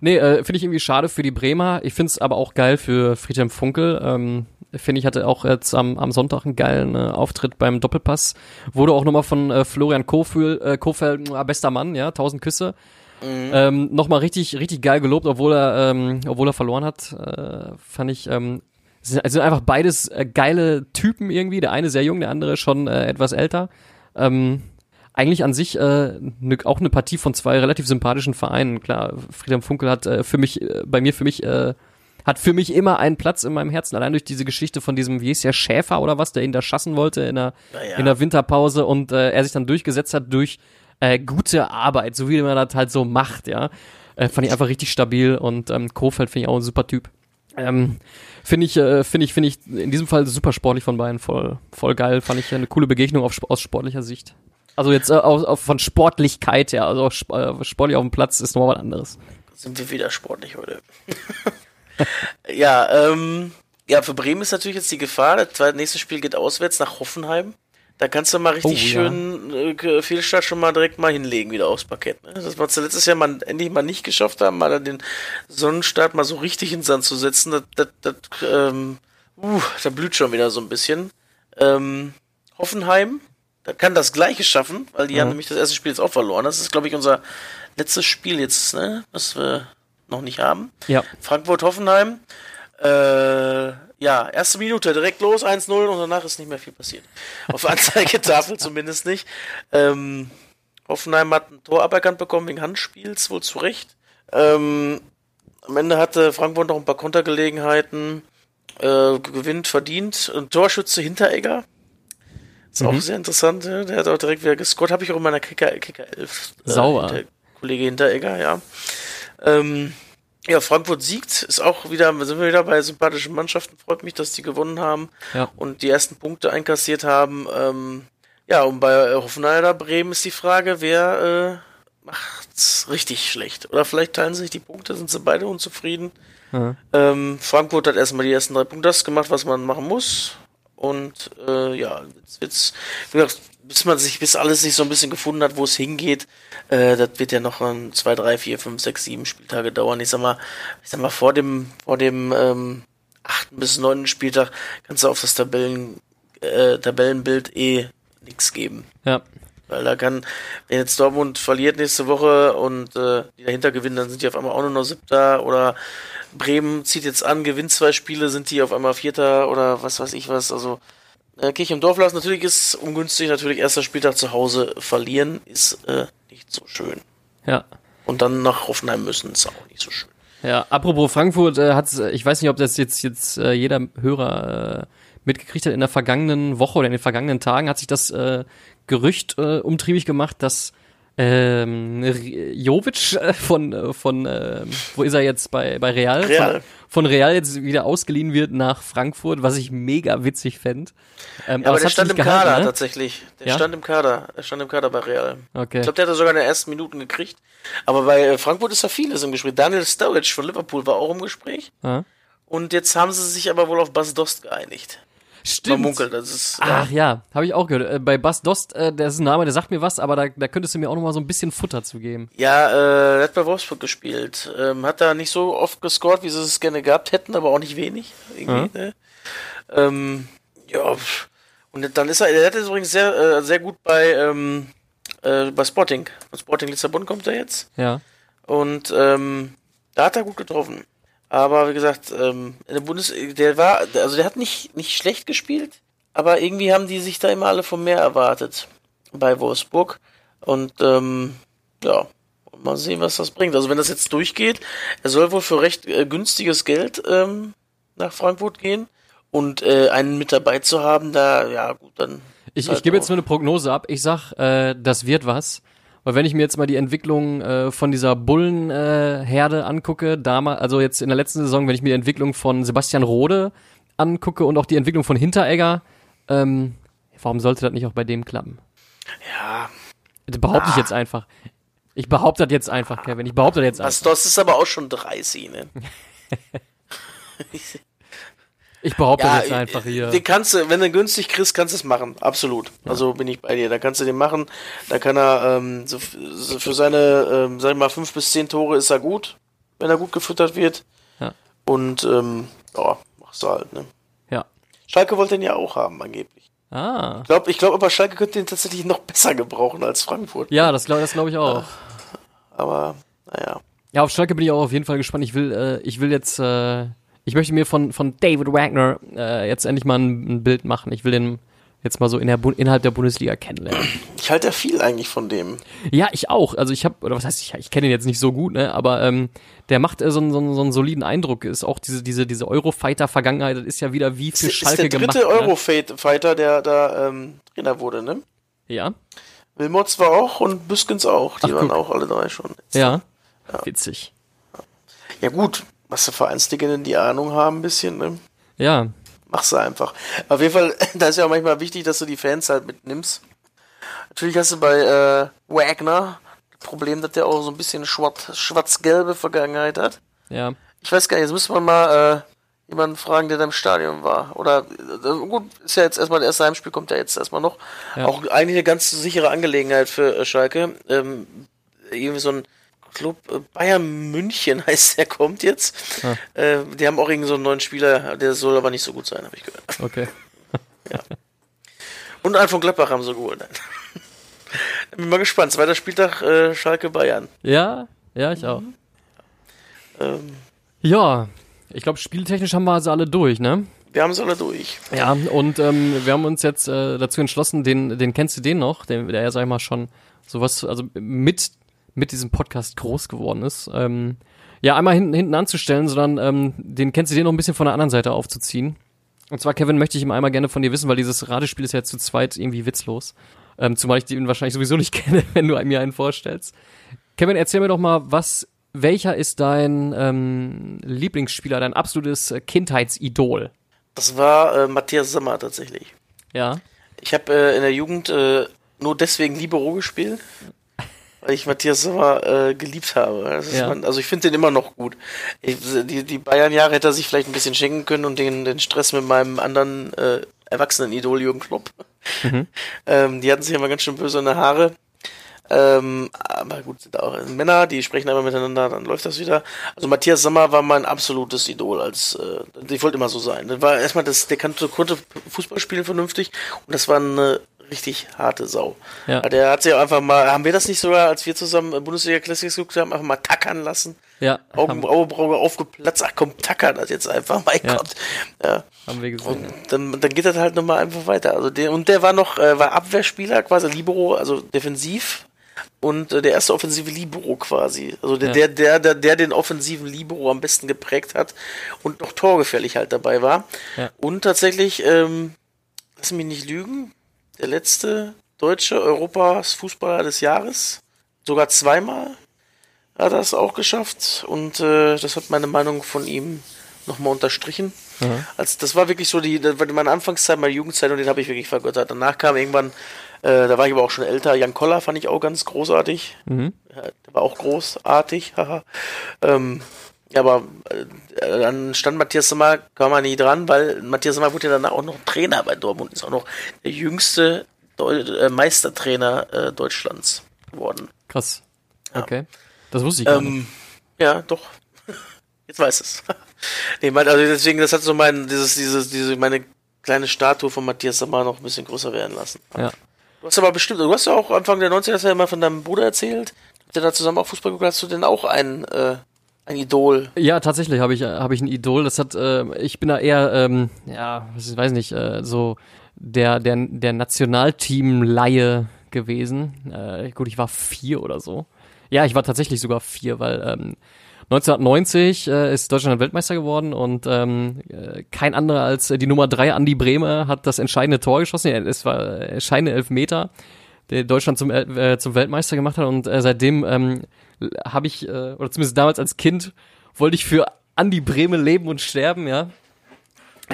Nee, äh, finde ich irgendwie schade für die Bremer. Ich finde es aber auch geil für Friedhelm Funkel. Ähm, finde ich, hatte auch jetzt am, am Sonntag einen geilen äh, Auftritt beim Doppelpass. Wurde auch nochmal von äh, Florian Kofel, äh, Kofeld, äh, bester Mann, ja, tausend Küsse. Mhm. Ähm, nochmal richtig, richtig geil gelobt, obwohl er, ähm, obwohl er verloren hat. Äh, fand ich, ähm, sind, also einfach beides äh, geile Typen irgendwie. Der eine sehr jung, der andere schon äh, etwas älter. Ähm, eigentlich an sich äh, ne, auch eine Partie von zwei relativ sympathischen Vereinen. Klar, Friedhelm Funkel hat äh, für mich, äh, bei mir für mich, äh, hat für mich immer einen Platz in meinem Herzen, allein durch diese Geschichte von diesem, wie ist der Schäfer oder was, der ihn da schassen wollte in der, ja. in der Winterpause und äh, er sich dann durchgesetzt hat durch äh, gute Arbeit, so wie man das halt so macht, ja. Äh, fand ich einfach richtig stabil und ähm, Kofeld finde ich auch ein super Typ. Ähm, finde ich, äh, finde ich, finde ich in diesem Fall super sportlich von beiden, voll, voll geil, fand ich eine coole Begegnung auf, aus sportlicher Sicht. Also jetzt äh, auf, auf, von Sportlichkeit her, also äh, sportlich auf dem Platz ist nochmal was anderes. Sind wir wieder sportlich heute? ja, ähm, ja, für Bremen ist natürlich jetzt die Gefahr, das nächste Spiel geht auswärts nach Hoffenheim. Da kannst du mal richtig oh, schön ja. äh, Fehlstart schon mal direkt mal hinlegen wieder aufs Parkett. Ne? Das wir letztes Jahr mal endlich mal nicht geschafft haben, mal den Sonnenstart mal so richtig ins Sand zu setzen. Das, das, das, ähm, uh, da blüht schon wieder so ein bisschen. Ähm, Hoffenheim kann das Gleiche schaffen, weil die mhm. haben nämlich das erste Spiel jetzt auch verloren. Das ist, glaube ich, unser letztes Spiel jetzt, ne, was wir noch nicht haben. Ja. Frankfurt-Hoffenheim. Äh, ja, erste Minute direkt los, 1-0 und danach ist nicht mehr viel passiert. Auf Anzeigetafel zumindest nicht. Ähm, Hoffenheim hat ein Tor aberkannt bekommen wegen Handspiels, wohl zu Recht. Ähm, am Ende hatte Frankfurt noch ein paar Kontergelegenheiten, äh, gewinnt, verdient. Ein Torschütze Hinteregger, ist mhm. auch sehr interessant. Ja. Der hat auch direkt wieder gescored. Habe ich auch in meiner Kicker, Kicker 11. Äh, Sauer. Der Kollege Hinteregger, ja. Ähm, ja, Frankfurt siegt, ist auch wieder, sind wir wieder bei sympathischen Mannschaften. Freut mich, dass die gewonnen haben ja. und die ersten Punkte einkassiert haben. Ähm, ja, und bei Hoffenheimer Bremen ist die Frage, wer äh, macht's richtig schlecht? Oder vielleicht teilen sich die Punkte, sind sie beide unzufrieden. Mhm. Ähm, Frankfurt hat erstmal die ersten drei Punkte das gemacht, was man machen muss. Und äh, ja, jetzt wird's, wie gesagt, bis man sich, bis alles sich so ein bisschen gefunden hat, wo es hingeht, äh, das wird ja noch ein, zwei, drei, vier, fünf, sechs, sieben Spieltage dauern. Ich sag mal, ich sag mal, vor dem, vor dem ähm, achten bis neunten Spieltag kannst du auf das Tabellen, äh, Tabellenbild eh nichts geben. Ja. Weil da kann, wenn jetzt Dortmund verliert nächste Woche und äh, die dahinter gewinnen, dann sind die auf einmal auch nur noch siebter oder Bremen zieht jetzt an, gewinnt zwei Spiele, sind die auf einmal Vierter oder was weiß ich was. Also äh, Kirche im Dorf lassen. Natürlich ist ungünstig, natürlich erster Spieltag zu Hause verlieren, ist äh, nicht so schön. Ja. Und dann nach Hoffenheim müssen, ist auch nicht so schön. Ja, apropos Frankfurt, äh, hat ich weiß nicht, ob das jetzt jetzt äh, jeder Hörer äh, mitgekriegt hat, in der vergangenen Woche oder in den vergangenen Tagen hat sich das äh, Gerücht äh, umtriebig gemacht, dass ähm, Jovic von äh, von äh, wo ist er jetzt bei bei Real? Real. Von, von Real jetzt wieder ausgeliehen wird nach Frankfurt, was ich mega witzig fände. Ähm, ja, aber, aber der stand im gehalten, Kader ne? tatsächlich. Der ja? stand im Kader. Er stand im Kader bei Real. Okay. Ich glaube, der hat er sogar in den ersten Minuten gekriegt. Aber bei äh, Frankfurt ist ja vieles im Gespräch. Daniel Sturridge von Liverpool war auch im Gespräch. Ja. Und jetzt haben sie sich aber wohl auf Bas Dost geeinigt. Stimmt. Munkelt, das ist, Ach ja, habe ich auch gehört. Äh, bei Bas Dost, äh, der ist ein Name, der sagt mir was, aber da, da könntest du mir auch noch mal so ein bisschen Futter zu geben. Ja, äh, er hat bei Wolfsburg gespielt. Ähm, hat da nicht so oft gescored, wie sie es gerne gehabt hätten, aber auch nicht wenig. Irgendwie, mhm. ne? ähm, ja, und dann ist er, er hat übrigens sehr, äh, sehr gut bei, ähm, äh, bei Sporting. Von Sporting Lissabon kommt er jetzt. Ja. Und ähm, da hat er gut getroffen. Aber wie gesagt, ähm, in der Bundes der war, also der hat nicht, nicht schlecht gespielt, aber irgendwie haben die sich da immer alle vom Meer erwartet bei Wolfsburg. Und ähm, ja, mal sehen, was das bringt. Also wenn das jetzt durchgeht, er soll wohl für recht äh, günstiges Geld ähm, nach Frankfurt gehen. Und äh, einen mit dabei zu haben, da, ja gut, dann. Ich, halt ich gebe jetzt auch- nur eine Prognose ab. Ich sag, äh, das wird was. Weil wenn ich mir jetzt mal die Entwicklung äh, von dieser Bullenherde äh, angucke, damals, also jetzt in der letzten Saison, wenn ich mir die Entwicklung von Sebastian Rode angucke und auch die Entwicklung von Hinteregger, ähm, warum sollte das nicht auch bei dem klappen? Ja, Das behaupte ich jetzt einfach. Ich behaupte das jetzt einfach, Kevin. Ich behaupte das jetzt einfach. das ist aber auch schon 30, ne? Ich behaupte Ja, das jetzt einfach hier. Den kannst du, wenn du günstig kriegst, kannst du es machen. Absolut. Also bin ich bei dir. Da kannst du den machen. Da kann er, ähm, so, so für seine, ähm, sag ich mal, fünf bis zehn Tore ist er gut, wenn er gut gefüttert wird. Ja. Und, ähm, ja, machst du halt, ne? Ja. Schalke wollte den ja auch haben, angeblich. Ah. Ich glaube, ich glaub, aber Schalke könnte den tatsächlich noch besser gebrauchen als Frankfurt. Ja, das glaube das glaub ich auch. Aber, naja. Ja, auf Schalke bin ich auch auf jeden Fall gespannt. Ich will, äh, ich will jetzt, äh, ich möchte mir von, von David Wagner äh, jetzt endlich mal ein, ein Bild machen. Ich will den jetzt mal so in der Bu innerhalb der Bundesliga kennenlernen. Ich halte ja viel eigentlich von dem. Ja, ich auch. Also ich habe, oder was heißt ich, ich kenne ihn jetzt nicht so gut, ne? Aber ähm, der macht äh, so, einen, so, einen, so einen soliden Eindruck. Ist auch diese diese diese Eurofighter-Vergangenheit. Das ist ja wieder wie für Ist, ist Schalke der gemacht. dritte ne? Eurofighter, der da ähm, Trainer wurde, ne? Ja, Wilmots war auch und Büskens auch. Die Ach, waren auch alle drei schon. ja, witzig. Ja gut, was für Vereinslegenden die Ahnung haben ein bisschen, ne? Ja, Mach's einfach. Auf jeden Fall, da ist ja auch manchmal wichtig, dass du die Fans halt mitnimmst. Natürlich hast du bei äh, Wagner das Problem, dass der auch so ein bisschen schwarz- schwarz-gelbe Vergangenheit hat. ja. Ich weiß gar nicht, jetzt müsste man mal äh, jemanden fragen, der da im Stadion war. Oder äh, gut, ist ja jetzt erstmal das erste Heimspiel, kommt ja jetzt erstmal noch. Ja. Auch eigentlich eine ganz sichere Angelegenheit für äh, Schalke. Ähm, irgendwie so ein Club, äh, Bayern München heißt der, kommt jetzt. Ah. Äh, die haben auch irgendwie so einen neuen Spieler, der soll aber nicht so gut sein, habe ich gehört. Okay. Und einen von Gladbach haben sie geholt. Bin mal gespannt. Zweiter Spieltag äh, Schalke Bayern. Ja, ja, ich auch. Ähm, Ja, ich glaube, spieltechnisch haben wir also alle durch, ne? wir haben es alle durch. Ja, und ähm, wir haben uns jetzt äh, dazu entschlossen, den, den kennst du den noch, den, der ja, sag ich mal, schon sowas, also mit, mit diesem Podcast groß geworden ist. Ähm, ja, einmal hinten, hinten anzustellen, sondern ähm, den kennst du den noch ein bisschen von der anderen Seite aufzuziehen. Und zwar, Kevin, möchte ich ihm einmal gerne von dir wissen, weil dieses Ratespiel ist ja zu zweit irgendwie witzlos. Ähm, zumal ich den wahrscheinlich sowieso nicht kenne, wenn du mir einen vorstellst. Kevin, erzähl mir doch mal, was, welcher ist dein ähm, Lieblingsspieler, dein absolutes Kindheitsidol? Das war äh, Matthias Sommer tatsächlich. Ja. Ich habe äh, in der Jugend äh, nur deswegen Libero gespielt, weil ich Matthias Sommer äh, geliebt habe. Ja. mein, also ich finde den immer noch gut. Ich, die die Bayern-Jahre hätte er sich vielleicht ein bisschen schenken können und den, den Stress mit meinem anderen äh, erwachsenen Idol Jürgen Klopp. ähm, die hatten sich immer ganz schön böse in der Haare. Ähm, aber gut, sind auch Männer, die sprechen einmal miteinander, dann läuft das wieder. Also Matthias Sommer war mein absolutes Idol als, äh, ich wollte immer so sein. Das war erstmal das, der kannte, konnte Fußball spielen vernünftig und das war eine richtig harte Sau. Ja. Der hat sich auch einfach mal, haben wir das nicht sogar, als wir zusammen Bundesliga Classics geguckt haben, einfach mal tackern lassen? Ja, Augen, Augenbraue aufgeplatzt, ach komm, tackern das jetzt einfach, mein Ja. Gott. Ja. haben wir gesehen. Und dann, dann geht das halt nochmal einfach weiter. Also der, und der war noch, äh, war Abwehrspieler, quasi Libero, also defensiv. Und äh, der erste offensive Libero quasi. Also der, Ja. der, der, der, der den offensiven Libero am besten geprägt hat und noch torgefährlich halt dabei war. Ja. Und tatsächlich, ähm, lass mich nicht lügen, der letzte deutsche Europas Fußballer des Jahres. Sogar zweimal hat er es auch geschafft. Und äh, das hat meine Meinung von ihm nochmal unterstrichen. Aha. Also das war wirklich so die, das war meine Anfangszeit, meine Jugendzeit und den habe ich wirklich vergöttert. Danach kam irgendwann, äh, da war ich aber auch schon älter, Jan Koller fand ich auch ganz großartig. Mhm. Ja, der war auch großartig, haha. ähm, ja, aber äh, dann stand Matthias Sommer, kam man nie dran, weil Matthias Sommer wurde ja danach auch noch Trainer bei Dortmund, ist auch noch der jüngste Deu äh, Meistertrainer äh, Deutschlands geworden. Krass. Okay. Das wusste ich gar nicht. Ähm, ja, doch. Jetzt weiß es. nee, mein, also deswegen, das hat so mein, dieses, dieses, diese, meine kleine Statue von Matthias Sommer noch ein bisschen größer werden lassen. Ja. Du hast aber bestimmt, du hast ja auch Anfang der 90er hast ja mal von deinem Bruder erzählt, der da zusammen auch Fußball geguckt hast du denn auch ein, äh, ein Idol? Ja, tatsächlich habe ich, hab ich ein Idol. Das hat, äh, ich bin da eher, ähm, ja, ich weiß nicht, äh, so der, der, der Nationalteam-Laie gewesen. Äh, gut, ich war vier oder so. Ja, ich war tatsächlich sogar vier, weil ähm, 1990 äh, ist Deutschland Weltmeister geworden und ähm, äh, kein anderer als äh, die Nummer drei Andi Bremer hat das entscheidende Tor geschossen. Es war äh, entscheidende Elfmeter, der Deutschland zum, äh, zum Weltmeister gemacht hat und äh, seitdem ähm, habe ich, äh, oder zumindest damals als Kind, wollte ich für Andi Breme leben und sterben, ja.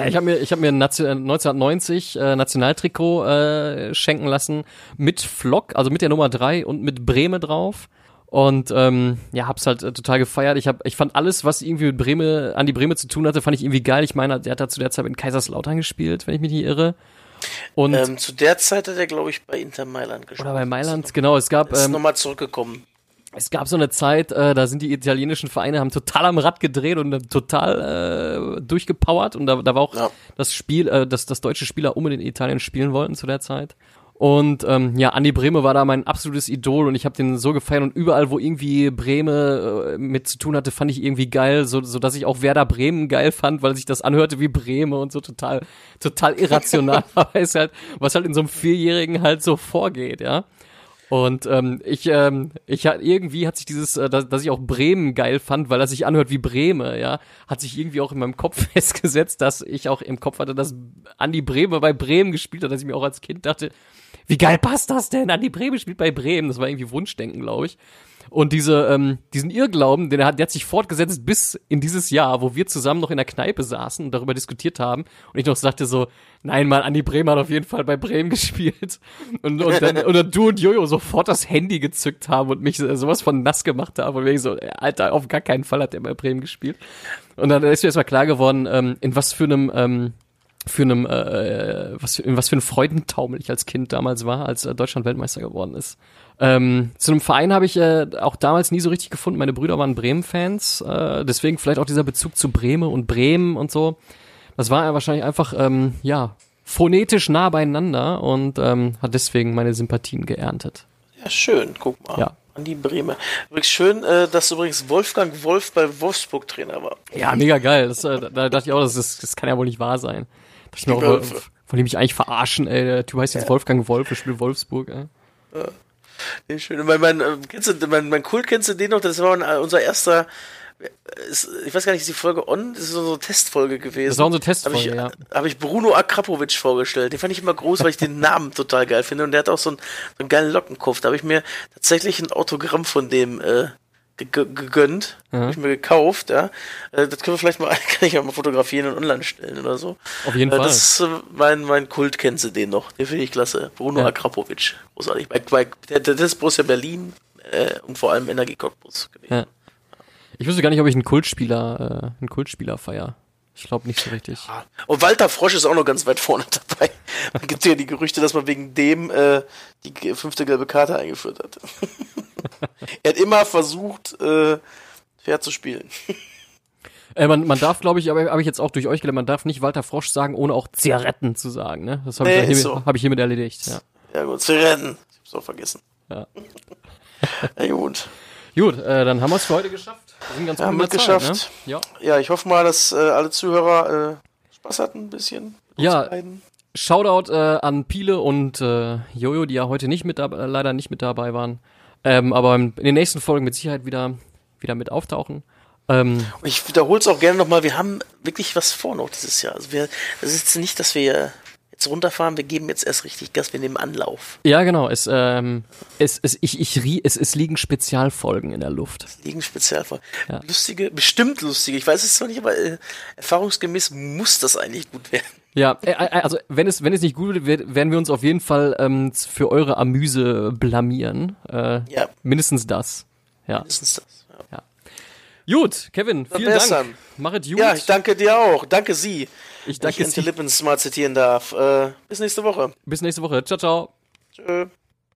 Ich habe mir, ich habe mir 1990 äh, Nationaltrikot äh, schenken lassen mit Flock, also mit der Nummer drei und mit Breme drauf. Und ähm, ja, hab's halt äh, total gefeiert. Ich hab, ich fand alles, was irgendwie mit Breme, an die Breme zu tun hatte, fand ich irgendwie geil. Ich meine, der hat da zu der Zeit in Kaiserslautern gespielt, wenn ich mich nicht irre. Und ähm, zu der Zeit hat er, glaube ich, bei Inter Mailand gespielt. Oder bei Mailand, genau. Es gab. Ist ähm, nochmal zurückgekommen. Es gab so eine Zeit, äh, da sind die italienischen Vereine haben total am Rad gedreht und äh, total äh, durchgepowert und da, da war auch ja. das Spiel, äh, dass das deutsche Spieler unbedingt in Italien spielen wollten zu der Zeit. Und ähm, ja, Andi Breme war da mein absolutes Idol und ich habe den so gefeiert und überall, wo irgendwie Breme äh, mit zu tun hatte, fand ich irgendwie geil, so, so dass ich auch Werder Bremen geil fand, weil sich das anhörte wie Breme und so total, total irrational, aber ist halt, was halt in so einem Vierjährigen halt so vorgeht, ja. Und ähm, ich, ähm, ich irgendwie hat sich dieses, äh, dass, dass ich auch Bremen geil fand, weil das sich anhört wie Breme, ja, hat sich irgendwie auch in meinem Kopf festgesetzt, dass ich auch im Kopf hatte, dass Andi Breme bei Bremen gespielt hat, dass ich mir auch als Kind dachte, wie geil passt das denn? Andi Breme spielt bei Bremen. Das war irgendwie Wunschdenken, glaube ich. Und diese, ähm, diesen Irrglauben, der hat, der hat sich fortgesetzt bis in dieses Jahr, wo wir zusammen noch in der Kneipe saßen und darüber diskutiert haben. Und ich noch sagte so, nein, mal, Andi Bremer hat auf jeden Fall bei Bremen gespielt. Und, und, dann, dann du und Jojo sofort das Handy gezückt haben und mich sowas von nass gemacht haben. Und ich so, Alter, auf gar keinen Fall hat der bei Bremen gespielt. Und dann ist mir erstmal klar geworden, ähm, in was für einem, ähm, für einem, äh, was für, in was für ein Freudentaumel ich als Kind damals war, als äh, Deutschland Weltmeister geworden ist. Ähm, zu einem Verein habe ich äh, auch damals nie so richtig gefunden. Meine Brüder waren Bremen-Fans, äh, deswegen vielleicht auch dieser Bezug zu Bremen und Bremen und so. Das war ja wahrscheinlich einfach, ähm, ja, phonetisch nah beieinander und ähm, hat deswegen meine Sympathien geerntet. Ja, schön, guck mal. Ja. An die Bremer. Übrigens schön, äh, dass übrigens Wolfgang Wolf bei Wolfsburg Trainer war. Ja, mega geil. Das, äh, da dachte ich auch, das, ist, das kann ja wohl nicht wahr sein. Da ich mir auch, von dem ich eigentlich verarschen, ey. Der Typ heißt jetzt ja. Wolfgang Wolf, der spielt Wolfsburg, ey. Ja. Nee, schön. Mein, mein, äh, kennst du, mein, mein Cool kennst du den noch? Das war äh, unser erster, ist, ich weiß gar nicht, ist die Folge on? Das ist so eine Testfolge gewesen. Das war unsere Testfolge, hab ich, ja. Habe ich Bruno Akrapovic vorgestellt. Den fand ich immer groß, weil ich den Namen total geil finde. Und der hat auch so einen, so einen geilen Lockenkopf. Da habe ich mir tatsächlich ein Autogramm von dem äh, gegönnt, mhm. habe ich mir gekauft, ja. Äh, das können wir vielleicht mal, kann ich ja mal fotografieren und online stellen oder so. Auf jeden äh, Fall. Das ist mein, mein Kult, kennst du den noch? Den finde ich klasse. Bruno ja. Akrapovic. Großartig. Bei, bei, der, der ist Borussia Berlin äh, und vor allem Energie Cottbus gewesen. Ja. Ich wüsste gar nicht, ob ich einen Kultspieler, äh, einen Kultspieler feier. Ich glaube nicht so richtig. Ja. Und Walter Frosch ist auch noch ganz weit vorne dabei. Man gibt ja die Gerüchte, dass man wegen dem äh, die fünfte gelbe Karte eingeführt hat. er hat immer versucht, äh, fair zu spielen. Äh, man, man darf, glaube ich, aber habe ich jetzt auch durch euch gelernt, man darf nicht Walter Frosch sagen, ohne auch Zigaretten zu sagen. Ne? Das habe nee, ich, hiermit, so. hab ich hiermit erledigt. Ja, ja gut, Zigaretten. Ich hab's auch vergessen. Ja. ja gut. Gut, äh, dann haben wir es für heute geschafft. Wir sind ganz ja, gut geschafft. Ne? Ja. ja, ich hoffe mal, dass äh, alle Zuhörer äh, Spaß hatten ein bisschen. Ja. Shoutout äh, an Piele und äh, Jojo, die ja heute nicht mit dabei, leider nicht mit dabei waren. Ähm, aber in den nächsten Folgen mit Sicherheit wieder, wieder mit auftauchen. Ähm, ich wiederhole es auch gerne nochmal, wir haben wirklich was vor noch dieses Jahr. Also wir, das ist nicht, dass wir jetzt runterfahren, wir geben jetzt erst richtig Gas, wir nehmen Anlauf. Ja, genau. Es, ähm, es, es, ich, ich, es, es liegen Spezialfolgen in der Luft. Es liegen Spezialfolgen. Ja. Lustige, bestimmt lustige. Ich weiß es zwar nicht, aber äh, erfahrungsgemäß muss das eigentlich gut werden. Ja, äh, äh, also wenn es, wenn es nicht gut wird, werden wir uns auf jeden Fall ähm, für eure Amüse blamieren. Äh, ja. Mindestens das. Ja. Mindestens das. Ja. ja. Gut, Kevin, vielen Dank. Dann. Mach es gut. Ja, ich danke dir auch. Danke Sie. Ich danke ich Lippens mal zitieren darf. Äh, bis nächste Woche. Bis nächste Woche. Ciao, ciao. Tschö.